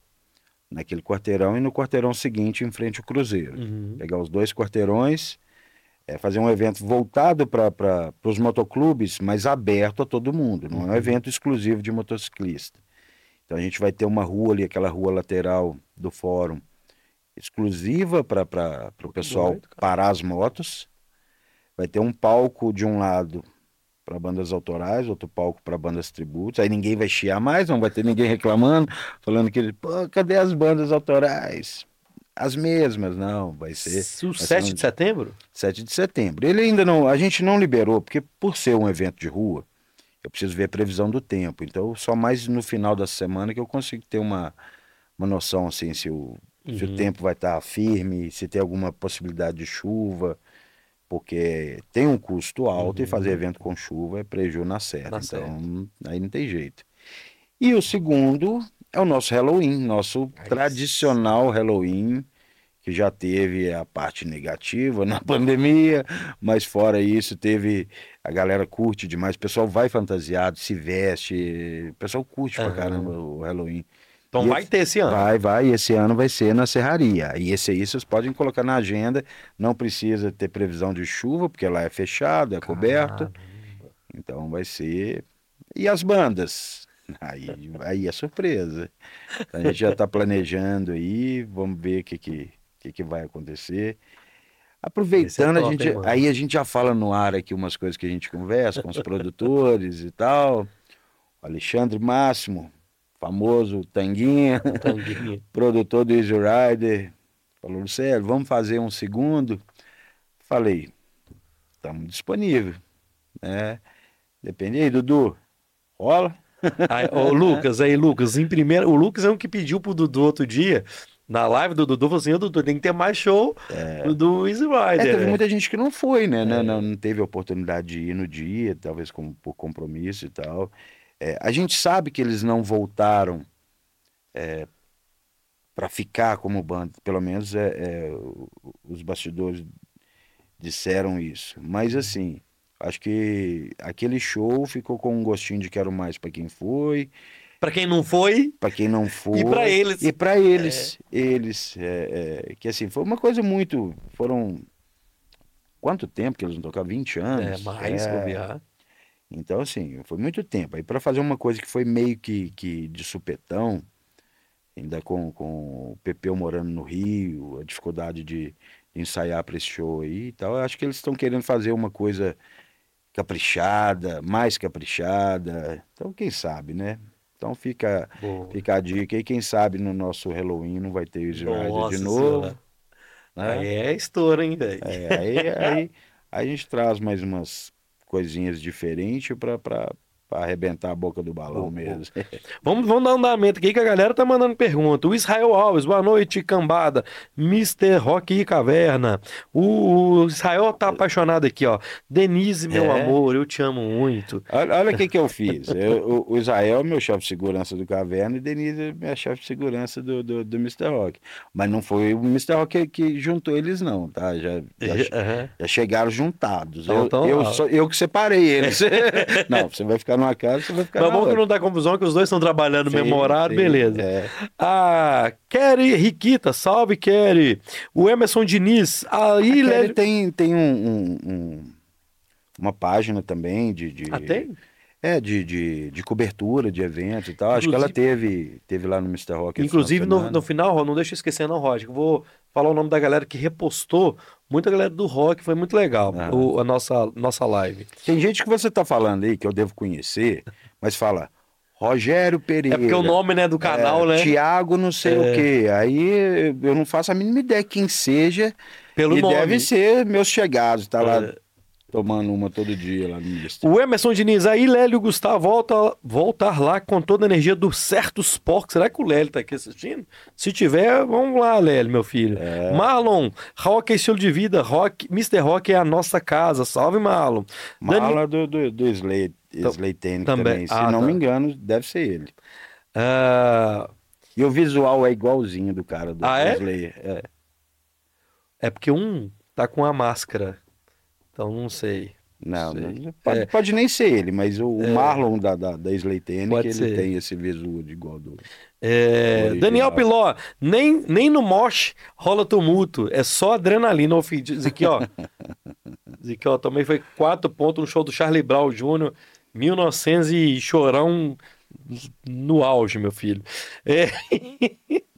naquele quarteirão, e no quarteirão seguinte em frente ao Cruzeiro. Uhum. Pegar os dois quarteirões, é, fazer um evento voltado para os motoclubes, mas aberto a todo mundo, não é um evento exclusivo de motociclista. Então a gente vai ter uma rua ali, aquela rua lateral do fórum, exclusiva para o pessoal doido, parar as motos. Vai ter um palco de um lado para bandas autorais, outro palco para bandas tributos. Aí ninguém vai chiar mais, não vai ter ninguém reclamando, falando que, pô, cadê as bandas autorais? As mesmas, não, vai ser O ser 7 um- de setembro? 7 de setembro. Ele ainda não, a gente não liberou, porque por ser um evento de rua, eu preciso ver a previsão do tempo. Então, só mais no final da semana que eu consigo ter uma, uma noção assim se o, se Uhum. o tempo vai estar firme, se tem alguma possibilidade de chuva, porque tem um custo alto e fazer evento com chuva é prejuízo na certa. Na então, aí não tem jeito. E o segundo é o nosso Halloween, nosso Aí tradicional Halloween, que já teve a parte negativa na pandemia, mas fora isso, teve. A galera curte demais, o pessoal vai fantasiado, se veste, o pessoal curte pra Aham. caramba o Halloween. Então E vai ter esse ano. Vai, vai, esse ano vai ser na Serraria. E esse aí vocês podem colocar na agenda, não precisa ter previsão de chuva, porque lá é fechado, é coberto. Então vai ser. E as bandas? Aí, aí é surpresa. A gente já está planejando aí, vamos ver o que, que, que, que vai acontecer. Aproveitando, Esse é top, a gente, hein, aí a gente já fala no ar aqui umas coisas que a gente conversa com os produtores e tal. O Alexandre Máximo, famoso Tanguinha, Tanguinha. produtor do Easy Rider, falou, Lucélio, vamos fazer um segundo? Falei, estamos disponíveis, né? Depende aí, Dudu, rola? Aí, ô, Lucas, aí, Lucas, em primeiro, o Lucas é um que pediu pro Dudu outro dia, na live do Dudu, falou assim: ô Dudu, tem que ter mais show do, do Easy É, Rider. teve né? muita gente que não foi, né? Não, não, não teve a oportunidade de ir no dia, talvez com, por compromisso e tal. É, a gente sabe que eles não voltaram para ficar como banda, pelo menos é, é, os bastidores disseram isso. Mas assim, acho que aquele show ficou com um gostinho de quero mais para quem foi, Pra quem não foi, para quem não foi. E pra eles. E para eles, eles, é, é, que assim, foi uma coisa muito, foram quanto tempo que eles não tocaram? 20 é, anos? mais É. Então assim, foi muito tempo. Aí para fazer uma coisa que foi meio que, que de supetão, ainda com, com o Pepeu morando no Rio, a dificuldade de, de ensaiar para esse show aí e tal, eu acho que eles estão querendo fazer uma coisa caprichada, mais caprichada. Então quem sabe, né? Então fica Boa. Fica a dica aí, quem sabe no nosso Halloween não vai ter o Nossa de novo. Senhora. né? Aí é estouro, hein, velho? É, aí, aí, aí a gente traz mais umas coisinhas diferentes para arrebentar a boca do balão Boa, mesmo. Vamos, vamos dar um andamento aqui que a galera tá mandando pergunta. O Israel Alves, boa noite, cambada. Mr. Rock e Caverna. O, o Israel tá apaixonado aqui, ó. Denise, meu É. amor, eu te amo muito. Olha, o que, que eu fiz. Eu- o, o Israel é meu chefe de segurança do Caverna e Denise é minha chefe de segurança do, do, do Mr. Rock. Mas não foi o Mr. Rock que, que juntou eles, não, tá? Já, já, já chegaram juntados. Então, eu, então, eu, ó. eu que separei eles. não, você vai ficar numa casa, você vai ficar Mas bom que não dá confusão, que os dois estão trabalhando no Sim, mesmo horário, sim, beleza. é. Ah, Kerry Riquita, salve Kerry. O Emerson Diniz, aí A Kelly leve... tem, tem um, um- um- uma página também de, de, Ah, tem? é, de, de, de cobertura de eventos e tal. Acho que ela teve, teve lá no Mr. Rock. Inclusive, no, no final, não deixa eu esquecer não, Roger, eu vou falar o nome da galera que repostou, muita galera do rock, foi muito legal, Ah. o- a nossa, nossa live. Tem gente que você tá falando aí que eu devo conhecer, mas fala Rogério Pereira. É porque o nome, né, do canal, é, né, Tiago não sei o quê. Aí eu não faço a mínima ideia quem seja. pelo e nome. deve ser meus chegados, tá lá É. tomando uma todo dia lá no Mr. O Emerson Diniz, aí Lélio Gustavo volta voltar lá com toda a energia do Certos Porcos. Será que o Lélio tá aqui assistindo? Se tiver, vamos lá, Lélio, meu filho. É. Marlon, rock é estilo de vida, rock, Mr. Rock é a nossa casa. Salve, Marlon. Dani- Mala do, do, do Slay, Slay também. também. Se Ah, não tá. me engano, deve ser ele. Ah, E o visual é igualzinho do cara do, Ah, do é? Slayer. É. é porque um tá com a máscara. Então não sei. Não, Sei. não- pode, É. pode nem ser ele, mas o, o Marlon da, da, da Pode que ser. ele tem esse visual de igual do. É, Original. Daniel Piló, nem, nem no mosh rola tumulto, é só adrenalina. Aqui, ó. Diz aqui, ó, também foi quatro pontos no show do Charlie Brown Jr., 1900 e chorão no auge, meu filho. É.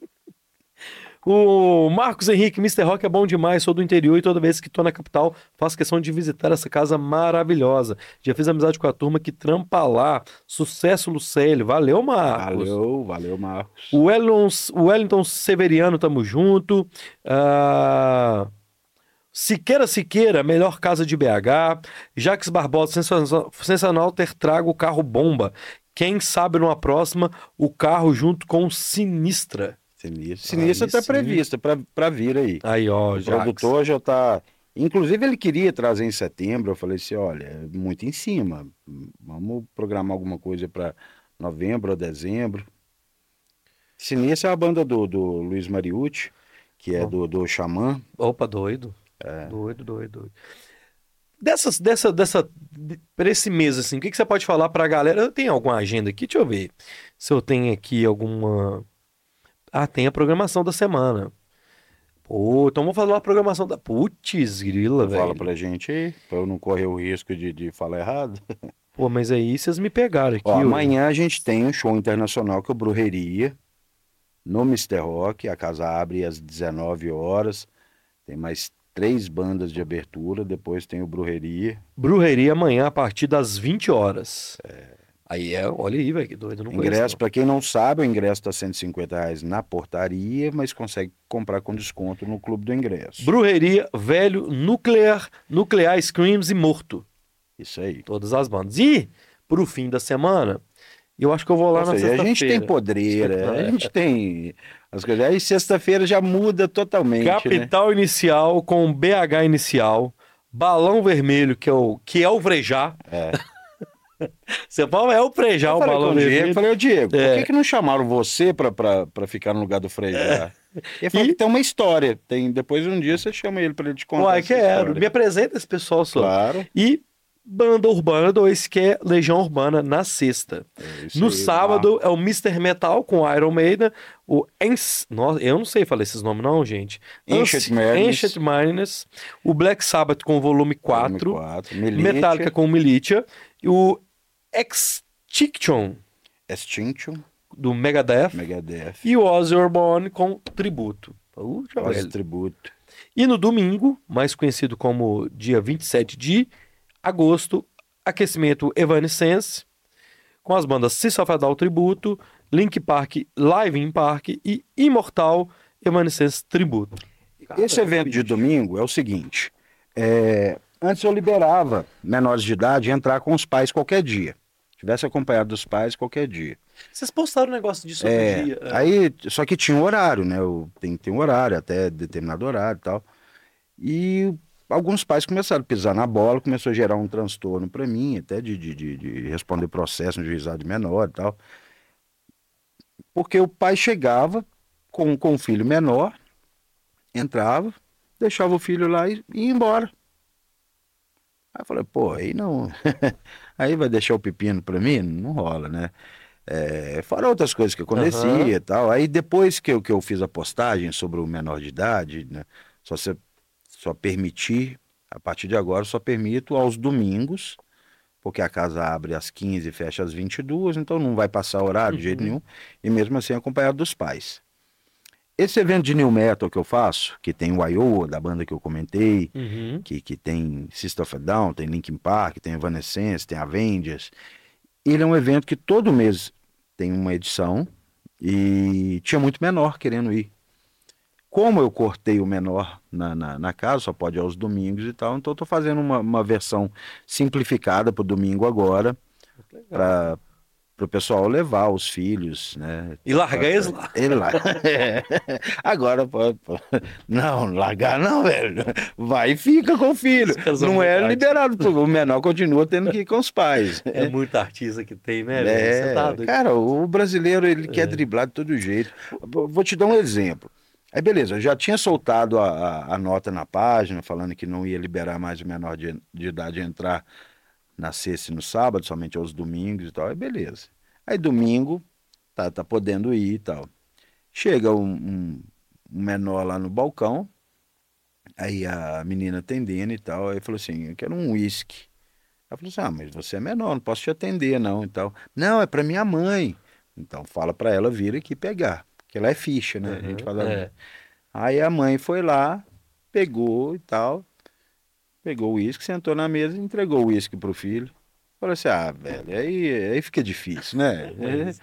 O Marcos Henrique, Mr. Rock é bom demais, sou do interior e toda vez que tô na capital faço questão de visitar essa casa maravilhosa. Já fiz amizade com a turma que trampa lá. Sucesso, Lucélio. Valeu, Marcos. Valeu, valeu, Marcos. O Wellington, o Wellington Severiano, tamo junto. Ah, Siqueira Siqueira, melhor casa de BH. Jaques Barbosa, sensacional, sensacional ter trago o carro bomba. Quem sabe numa próxima, o carro junto com o Sinistra. Sinistro. Sinistro está sim. prevista para vir aí. Aí, ó, O Jaques. produtor já está. Inclusive, ele queria trazer em setembro. Eu falei assim: olha, muito em cima. Vamos programar alguma coisa para novembro ou dezembro. Sinistro é a banda do, do Luiz Mariucci, que é do, do Xamã. Opa, doido. É. Doido, doido, doido. Dessas, dessa, dessa, de- pra esse mês, assim, o que, que você pode falar pra galera? Eu tenho alguma agenda aqui? Deixa eu ver se eu tenho aqui alguma. Ah, tem a programação da semana. Pô, então vamos falar a programação da. Putz, grila, Fala velho. pra gente aí, para eu não correr o risco de, de falar errado. Pô, mas aí vocês me pegaram aqui. Ó, amanhã a gente tem um show internacional que é o Brujeria, no Mr. Rock. A casa abre às 19 horas. Tem mais três bandas de abertura. Depois tem o Brujeria. Brujeria amanhã a partir das 20 horas. Aí é, olha aí, velho, que doido. Não Ingresso, para quem não sabe, o ingresso está 150 reais na portaria, mas consegue comprar com desconto no Clube do Ingresso. Brujeria, Velho, Nuclear, Nuclear Screams e Morto. Isso aí. Todas as bandas. E, pro fim da semana, eu acho que eu vou lá Ou na seja, a sexta-feira. gente tem podreira, a gente tem as coisas. Aí sexta-feira já muda totalmente. né? Capital Inicial com BH Inicial. Balão Vermelho, que é o, que é o Vrejá. É. Você fala, é o Frejá, Eu o com Balão o Diego, Vermelho. falei, ô Diego, É. por que, que não chamaram você pra ficar no lugar do Frejá? Ele falou E- que tem uma história. Tem, depois um dia você chama ele pra ele te contar. Uai, quero. história. Me apresenta esse pessoal só. Claro. E Banda Urbana 2, que é Legião Urbana, na sexta. É No aí, sábado é o Mr. Metal com Iron Maiden. O Ens... Nossa, eu não sei falar esses nomes não, gente. Ancient. Ancient Madness. O Black Sabbath com o volume 4. Volume quatro. Militia, Metallica com Militia. E o Extinction Extinction, do Megadeth. Megadeth, E o Ozzy Osbourne com Tributo. Quase velho. Tributo. E no domingo, mais conhecido como dia 27 de agosto, aquecimento Evanescence, com as bandas System of a Down Tributo, Link Park Live in Park e Imortal Evanescence Tributo. Esse evento de domingo é o seguinte: é, antes eu liberava menores de idade entrar com os pais qualquer dia. Tivesse acompanhado dos pais qualquer dia. Vocês postaram um negócio disso É, dia. é. aí, só que tinha um horário, né? Eu, tem, tem um horário, até determinado horário e tal. E alguns pais começaram a pisar na bola, começou a gerar um transtorno para mim, até de, de, de, de responder processo no juizado de menor e tal. Porque o pai chegava com, com o filho menor, entrava, deixava o filho lá e ia embora. Aí eu falei, pô, aí não. aí vai deixar o pepino para mim? Não rola, né? É, fora outras coisas que acontecia Aham. e tal. Aí depois que eu, que eu fiz a postagem sobre o menor de idade, né? Só, você, só permitir, a partir de agora, só permito aos domingos, porque a casa abre às 15 e fecha às 22, então não vai passar horário de jeito Uhum. nenhum, e mesmo assim acompanhado dos pais. Esse evento de new metal que eu faço, que tem o Iowa, da banda que eu comentei, Uhum. que, que tem System of a Down, tem Linkin Park, tem Evanescence, tem Avengers. Ele é um evento que todo mês tem uma edição e tinha muito menor querendo ir. Como eu cortei o menor na, na, na casa, só pode ir aos domingos e tal, então eu tô fazendo uma, uma versão simplificada para o domingo agora, para o pessoal levar os filhos, né? E largar eles lá. Ele lá. É. Agora, pô, pô, não, largar não, velho. Vai e fica com o filho. Não é muito liberado. O menor continua tendo que ir com os pais. É muito artista que tem, né? É, tá cara, o brasileiro ele É. quer driblar de todo jeito. Vou vou te dar um exemplo. Aí beleza, eu já tinha soltado a, a- a nota na página falando que não ia liberar mais o menor de, de idade entrar na sexta e no sábado, somente aos domingos e tal. Aí beleza. Aí domingo tá, tá podendo ir e tal. Chega um, um- um menor lá no balcão, aí a menina atendendo e tal, aí falou assim, eu quero um uísque. Ela falou assim, ah, mas você é menor, não posso te atender não e tal. Não, é para minha mãe. Então fala para ela vir aqui pegar, porque ela é ficha, né? a gente Uhum, fala. é. Aí a mãe foi lá, pegou e tal, pegou o uísque, sentou na mesa entregou o uísque pro filho. Falou assim, ah, velho, aí, aí fica difícil, né? É.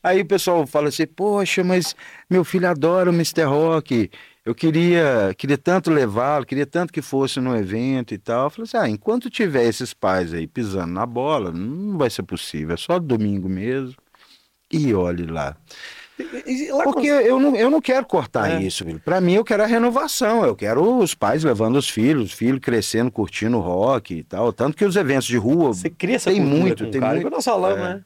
Aí o pessoal fala assim, poxa, mas meu filho adora o Mr. Rock, eu queria, queria tanto levá-lo, queria tanto que fosse no evento e tal. Eu falei assim, ah, enquanto tiver esses pais aí pisando na bola, não vai ser possível, é só domingo mesmo. E olhe lá. Porque eu não, eu não quero cortar É. isso, filho. Pra mim, eu quero a renovação. Eu quero os pais levando os filhos, os filhos crescendo, curtindo rock e tal. Tanto que os eventos de rua, Você cria essa Tem muito, com tem cara, muito. falamos, É. né?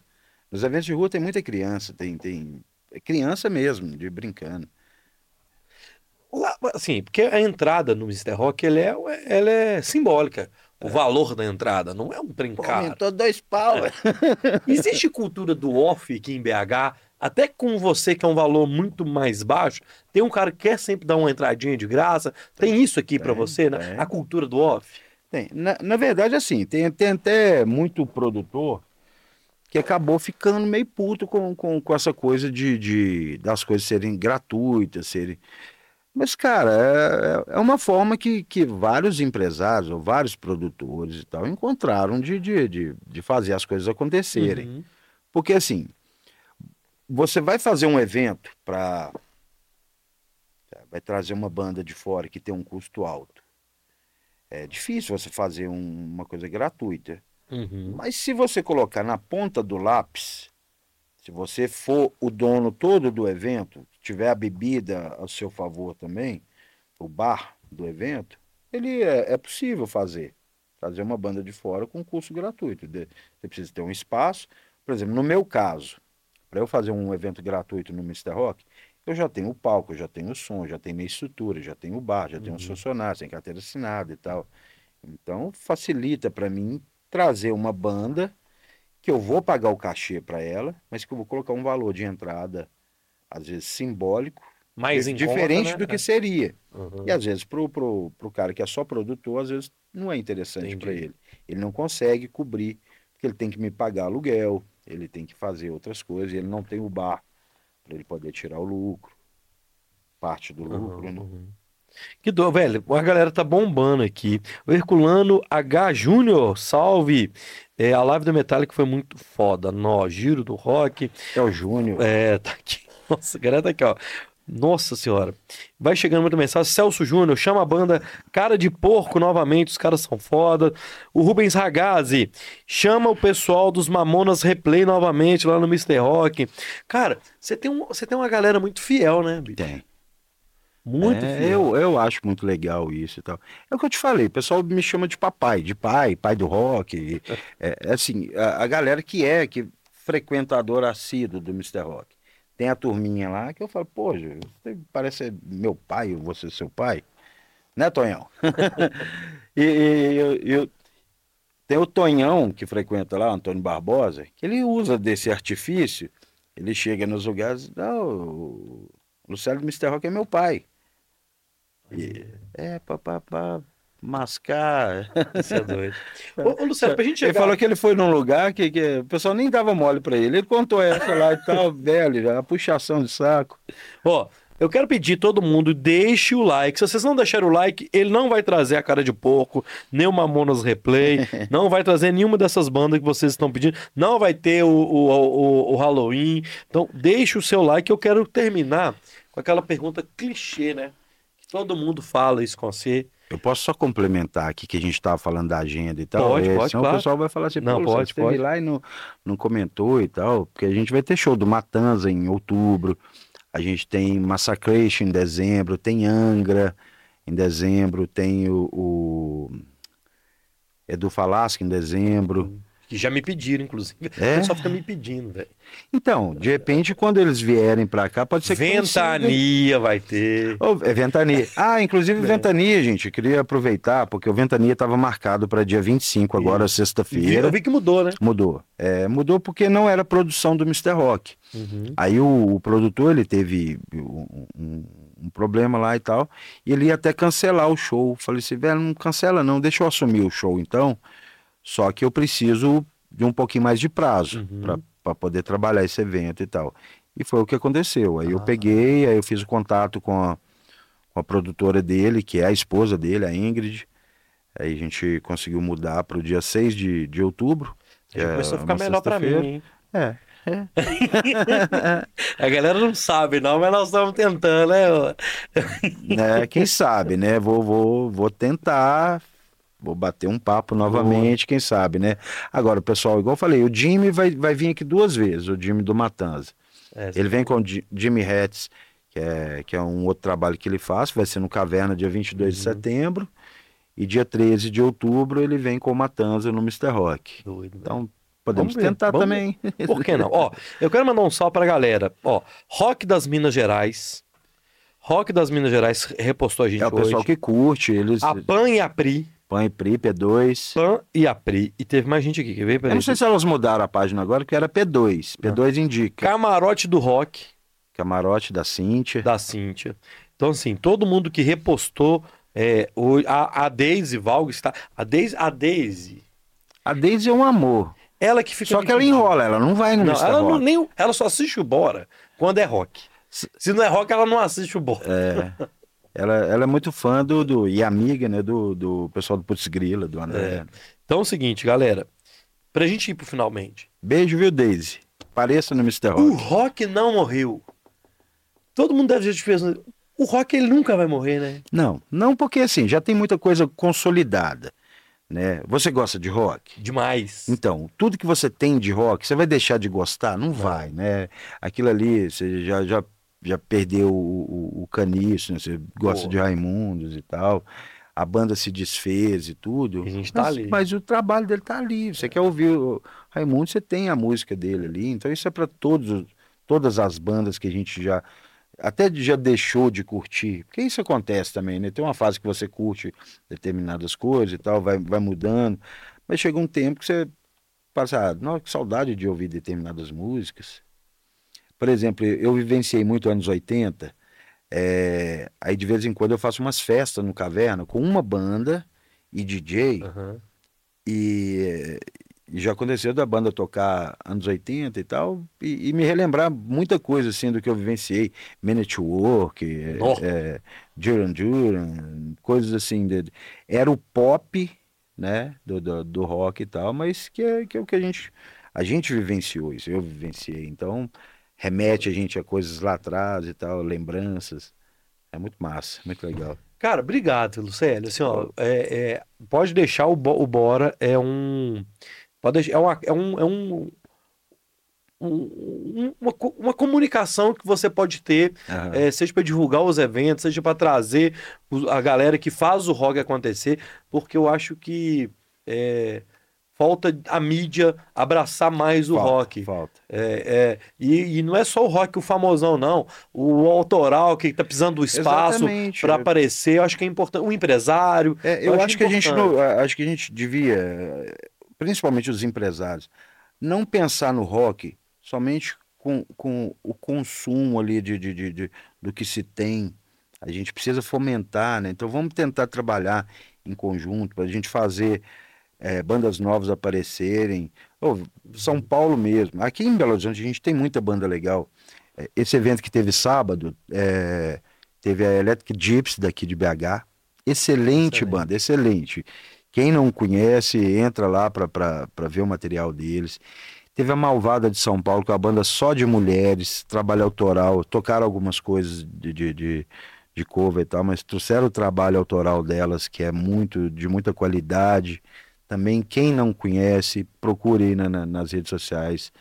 nos eventos de rua tem muita criança, tem, tem é criança mesmo, de brincando. Lá, assim, porque a entrada no Mr. Rock, ela é, ela é simbólica. O valor da entrada não é um caro. aumentou dois pau. velho. Existe cultura do off aqui em BH, até com você que é um valor muito mais baixo, tem um cara que quer sempre dar uma entradinha de graça. Tem isso aqui pra Tem, você, né? tem. A cultura do off. Tem. Na, na verdade, assim, tem, tem até muito produtor que acabou ficando meio puto com, com, com essa coisa de, de das coisas serem gratuitas, serem. Mas, cara, é, é uma forma que, que vários empresários ou vários produtores e tal encontraram de, de, de, de fazer as coisas acontecerem. Uhum. Porque, assim, você vai fazer um evento para. Vai trazer uma banda de fora que tem um custo alto. É difícil você fazer um- uma coisa gratuita. Uhum. Mas se você colocar na ponta do lápis, se você for o dono todo do evento, tiver a bebida a seu favor também, o bar do evento, ele é, é possível fazer. Fazer uma banda de fora com custo gratuito. Você precisa ter um espaço. Por exemplo, no meu caso, para eu fazer um evento gratuito no Mr. Rock, eu já tenho o palco, eu já tenho o som, já tenho minha estrutura, já tenho o bar, já tenho os funcionários, tem carteira assinada e tal. Então, facilita para mim trazer uma banda que eu vou pagar o cachê para ela, mas que eu vou colocar um valor de entrada, às vezes simbólico, Mais diferente conta, né? do que seria. Uhum. E às vezes pro, pro, pro cara que é só produtor, às vezes não é interessante para ele. Ele não consegue cobrir, porque ele tem que me pagar aluguel, ele tem que fazer outras coisas, ele não tem o bar para ele poder tirar o lucro, parte do lucro, né? Uhum. Que do, velho, a galera tá bombando aqui. O Herculano H Júnior, salve. É, a live do Metallica foi muito foda. Nó, giro do rock. É o Júnior. É, tá aqui. Nossa, a galera tá aqui, ó. Nossa senhora. Vai chegando muita mensagem. Celso Júnior, chama a banda Cara de Porco novamente, os caras são foda. O Rubens Ragazzi, chama o pessoal dos Mamonas Replay novamente lá no Mr. Rock. Cara, você tem, um, você tem uma galera muito fiel, né, bicho? Tem. Muito É, fiel. eu, eu acho muito legal isso e tal. É o que eu te falei, o pessoal me chama de papai, de pai, pai do rock. É, é assim, a, a galera que é, que frequentador assíduo do Mr. Rock. Tem a turminha lá que eu falo, pô, você parece ser meu pai, ou você seu pai. Né, Tonhão? e e eu, eu- tem o Tonhão que frequenta lá, Antônio Barbosa, que ele usa desse artifício. Ele chega nos lugares, não, o Luciano Mr. Rock é meu pai. E- é, papapá, mascar. Isso é doido. Ô, ô, Luciano, pra gente Ele falou que ele foi num lugar que, que o pessoal nem dava mole pra ele. Ele contou essa lá e tal, velho, a puxação de saco. Ó, eu quero pedir todo mundo, deixe o like. Se vocês não deixarem o like, ele não vai trazer a cara de porco, nem o Mamonas Replay, não vai trazer nenhuma dessas bandas que vocês estão pedindo, não vai ter o, o, o, o Halloween. Então, deixe o seu like. Eu quero terminar com aquela pergunta clichê, né? Que todo mundo fala isso com você. Eu posso só complementar aqui que a gente estava falando da agenda e tal? Pode, É, pode, senão claro. o pessoal vai falar assim, Não, pode, você esteve pode. lá e não, não comentou e tal, porque a gente vai ter show do Matanza em outubro, a gente tem Massacration em dezembro, tem Angra em dezembro, tem o, o Edu Falaschi em dezembro. Que já me pediram, inclusive. É? O pessoal fica me pedindo, velho. Então, de repente, quando eles vierem pra cá, pode ser que consiga- Ventania vai ter. Ô, é Ventania. Ah, inclusive Ventania, gente. Eu queria aproveitar, porque o Ventania estava marcado para dia 25, agora, Eu sexta-feira. vi que mudou, né? Mudou. É, mudou porque não era produção do Mr. Rock. Uhum. Aí o, o produtor ele teve um, um- um problema lá e tal, e ele ia até cancelar o show. Falei assim, velho, não cancela não, deixa eu assumir o show então. Só que eu preciso de um pouquinho mais de prazo Uhum. para poder trabalhar esse evento e tal. E foi o que aconteceu. Aí eu Ah. peguei, aí eu fiz o contato com a, com a produtora dele, que é a esposa dele, a Ingrid. Aí a gente conseguiu mudar para o dia 6 de, de outubro. Já é começou a ficar melhor pra mim, hein? É, é. A galera não sabe, não, mas nós estamos tentando, né? né, quem sabe, né? Vou, vou, vou tentar, vou bater um papo novamente, quem sabe, né? Agora, o pessoal, igual eu falei, o Jimmy vai, vai vir aqui duas vezes, o Jimmy do Matanza. É, Ele vem com o Ji- Jimmy Hatz, que é, que é um outro trabalho que ele faz, vai ser no Caverna dia 22 de setembro, e dia 13 de outubro ele vem com o Matanza no Mr. Rock. doido. Então, podemos tentar vamos também. Por que não? Ó, eu quero mandar um salve pra galera. Ó, Rock das Minas Gerais. Rock das Minas Gerais repostou a gente É o pessoal hoje. que curte, eles A Pan e a Pri. Põem PRI, P2. Pan e a Pri. E teve mais gente aqui, quer ver? Eu Peraí. não sei se elas mudaram a página agora, que era P2. P2 indica. Camarote do Rock, Camarote da Cíntia. da Cíntia. Então, assim, todo mundo que repostou É, o, a, a Daisy Valgo está. A Daisy, a Daisy, A Daisy é um amor. ela que fica. Só que ela enrola, ela não vai no Não, ela, não, nem, ela só assiste o Bora quando é rock. Se não é rock, ela não assiste o Bora. É. Ela, ela é muito fã do, do e amiga, né, do, do pessoal do Putz Grila, do André. Então é o seguinte, galera. Pra gente ir pro finalmente. Beijo, viu, Daisy? Pareça no Mr. O Rock. rock não morreu. Todo mundo deve ter pensando. O rock ele nunca vai morrer, né? Não, não porque assim, já tem muita coisa consolidada, né? Você gosta de rock? Demais. Então, tudo que você tem de rock, você vai deixar de gostar? Não vai, né? Aquilo ali, você já, já, já perdeu o, o, o caniço, né? Você gosta Pô. de Raimundos e tal. A banda se desfez e tudo. A gente tá mas, ali. mas o trabalho dele tá ali. Você quer ouvir o Raimundo, você tem a música dele ali. Então isso é para todos, os- todas as bandas que a gente já até já deixou de curtir. Porque isso acontece também, né? Tem uma fase que você curte determinadas coisas e tal, vai, vai mudando. Mas chega um tempo que você passa, ah, não, que saudade de ouvir determinadas músicas. Por exemplo, eu vivenciei muito anos 80. é, aí de vez em quando eu faço umas festas no Caverna com uma banda e DJ. Aham. E, e já aconteceu da banda tocar anos 80 e tal, e, e me relembrar muita coisa assim do que eu vivenciei. Man at Work, é, é, Duran Duran, coisas assim. era o pop, né, do, do, do rock e tal, mas que é, que é o que a gente, a gente vivenciou isso, eu vivenciei. Então, remete a gente a coisas lá atrás e tal, lembranças. É muito massa, muito legal. Cara, obrigado, Lucélio. Assim, ó, é, é, pode deixar o, o Bora é um. Pode deixar, é, uma, é um. É um um- uma, uma comunicação que você pode ter, Aham. é, seja para divulgar os eventos, seja para trazer a galera que faz o rock acontecer, porque eu acho que é, falta a mídia abraçar mais o Falta, rock. Falta. É, é, e, e não é só o rock, o famosão, não. O autoral que tá precisando do espaço para aparecer, eu acho que é importante. O empresário. É, eu acho acho que a gente não, acho que a gente devia, principalmente os empresários, não pensar no rock somente com, com o consumo ali de, de, de, de- do que se tem. A gente precisa fomentar, né? Então vamos tentar trabalhar em conjunto para a gente fazer eh, bandas novas aparecerem. Ô, São Paulo mesmo. Aqui em Belo Horizonte a gente tem muita banda legal. Eh, Esse evento que teve sábado, eh, teve a Electric Gypsy daqui de BH. Excelente, Excelente. banda, excelente. Quem não conhece, entra lá para ver o material deles. Teve a Malvada de São Paulo, que é uma banda só de mulheres, trabalho autoral, tocaram algumas coisas de, de, de, de cover e tal, mas trouxeram o trabalho autoral delas, que é muito de muita qualidade. Também, quem não conhece, procure aí na- na- nas redes sociais.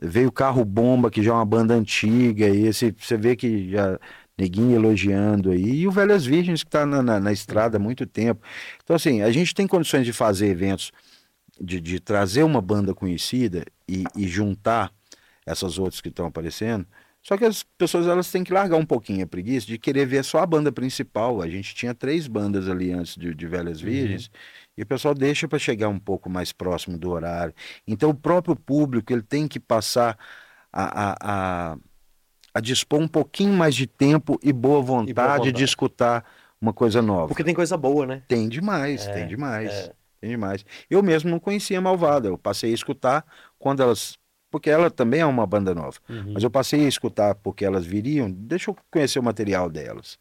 Veio o Carro Bomba, que já é uma banda antiga, e esse, você vê que já neguinho elogiando aí, e o Velhas Virgens, que está na, na, na estrada há muito tempo. Então, assim, a gente tem condições de fazer eventos, de, de trazer uma banda conhecida e, e juntar essas outras que estão aparecendo. Só que as pessoas elas têm que largar um pouquinho a preguiça de querer ver só a banda principal. A gente tinha três bandas ali antes de, de Velhas Virgens, e o pessoal deixa para chegar um pouco mais próximo do horário. Então, o próprio público ele tem que passar a, a, a, a dispor um pouquinho mais de tempo e boa vontade, vontade. de escutar uma coisa nova. Porque tem coisa boa, né? Tem demais, É, tem demais. é. Tem demais. Eu mesmo não conhecia a Malvada, eu passei a escutar quando elas. Porque ela também é uma banda nova. Uhum. Mas eu passei a escutar porque elas viriam, deixa eu conhecer o material delas.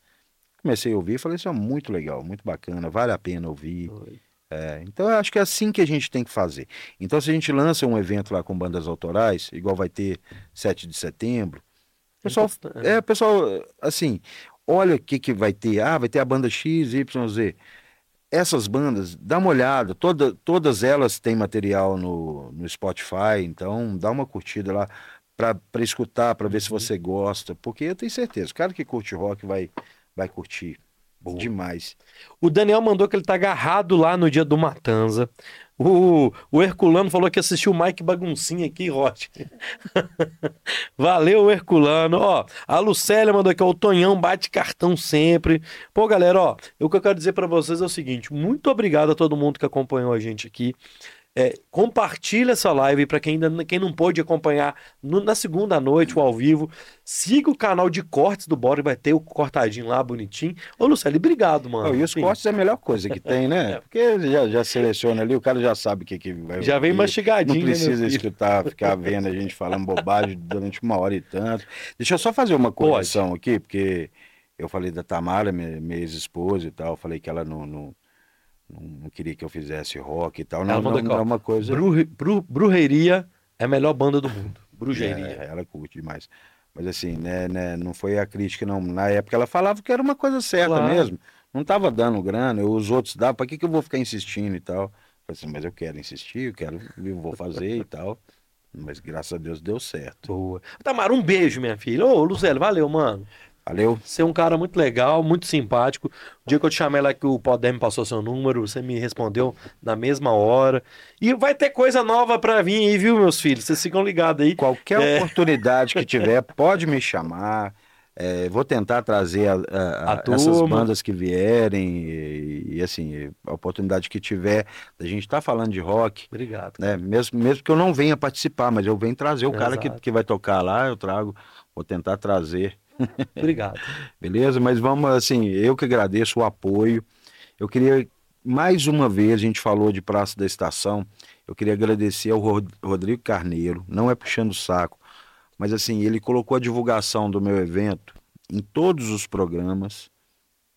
Comecei a ouvir e falei, isso é muito legal, muito bacana, vale a pena ouvir. É, então eu acho que é assim que a gente tem que fazer. Então se a gente lança um evento lá com bandas autorais, igual vai ter 7 de setembro, pessoal, Importante. é, pessoal, assim, olha o que, que vai ter. Ah, vai ter a banda X, Y, Z. Essas bandas, dá uma olhada, toda, todas elas têm material no, no Spotify, então dá uma curtida lá para escutar, para ver se Uhum. você gosta, porque eu tenho certeza, o cara que curte rock vai, vai curtir Boa. demais. O Daniel mandou que ele tá agarrado lá no dia do Matanza. O, o Herculano falou que assistiu o Mike Baguncinha aqui, Rote. Valeu, Herculano. Ó, a Lucélia mandou aqui, ó, o Tonhão bate cartão sempre. Pô, galera, ó, o que eu quero dizer pra vocês é o seguinte: muito obrigado a todo mundo que acompanhou a gente aqui. É, compartilha essa live para quem ainda quem não pôde acompanhar no- na segunda noite o ao vivo. Siga o canal de cortes do Bora, vai ter o cortadinho lá bonitinho. Ô, Luciano, obrigado, mano. Não, e os Enfim, cortes é a melhor coisa que tem, né? Porque já, já seleciona ali, o cara já sabe o que, que vai Já vem mastigadinho, Não né, precisa filho? escutar, ficar vendo a gente falando bobagem durante uma hora e tanto. Deixa eu só fazer uma correção aqui, porque eu falei da Tamara, minha, minha ex-esposa e tal, falei que ela não, não, não, queria que eu fizesse rock e tal. Ela Não, não, não é uma coisa. Bru, Bru- Brujeria é a melhor banda do mundo. Brujeria. É, ela curte demais. Mas assim, né, né, não foi a crítica, não. Na época ela falava que era uma coisa certa Claro. mesmo. Não tava dando grana, eu- os outros davam, pra que, que eu vou ficar insistindo e tal? Falei assim, mas eu quero insistir, eu quero, eu vou fazer e tal. Mas graças a Deus deu certo. Boa. Tamara, um beijo, minha filha. Ô, Lucélio, valeu, mano. Valeu? Você é um cara muito legal, muito simpático. O dia que eu te chamei lá que o Podem me passou seu número, você me respondeu na mesma hora. E vai ter coisa nova pra vir aí, viu, meus filhos? Vocês ficam ligados aí. Qualquer É. oportunidade que tiver, pode me chamar. É, vou tentar trazer a, a- A essas bandas que vierem e, e, assim, a oportunidade que tiver. A gente está falando de rock, Obrigado. né? Mesmo, mesmo que eu não venha participar, mas eu venho trazer o cara que, que vai tocar lá, eu trago, vou tentar trazer, Obrigado. beleza? Mas vamos, assim, eu que agradeço o apoio. Eu queria, mais uma vez, a gente falou de Praça da Estação, eu queria agradecer ao Rod- Rodrigo Carneiro, não é puxando o saco, mas assim, ele colocou a divulgação do meu evento em todos os programas,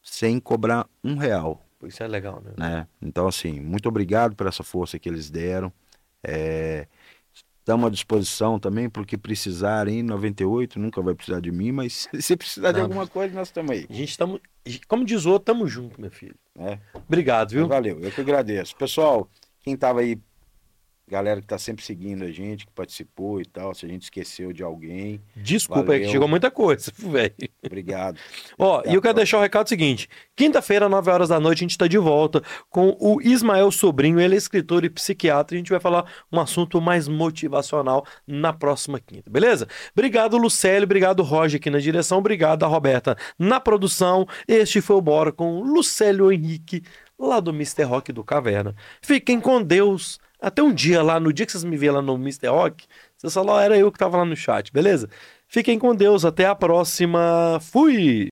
sem cobrar um real Isso é legal, né? né? Então, assim, muito obrigado por essa força que eles deram. É, Estamos à disposição também para o que precisarem. Em 98 nunca vai precisar de mim, mas se precisar de Não. alguma coisa, nós estamos aí. A gente estamos. Como diz o outro, tamo junto, meu filho. Né? Obrigado, viu? Valeu, eu que agradeço. Pessoal, quem estava aí, galera que está sempre seguindo a gente, que participou e tal, se a gente esqueceu de alguém, Desculpa que Valeu. chegou muita coisa, velho. obrigado. Ó, e eu quero deixar o recado seguinte: quinta-feira, 9 horas da noite, a gente está de volta com o Ismael Sobrinho, ele é escritor e psiquiatra, e a gente vai falar um assunto mais motivacional na próxima quinta, beleza? Obrigado, Lucélio, obrigado, Roger, aqui na direção, obrigado a Roberta na produção. Este foi o Bora com o Lucélio Henrique, lá do Mr. Rock do Caverna. Fiquem com Deus. Até um dia lá, no dia que vocês me viram lá no Mr. Rock, vocês falaram, era eu que tava lá no chat, beleza? Fiquem com Deus, até a próxima. Fui!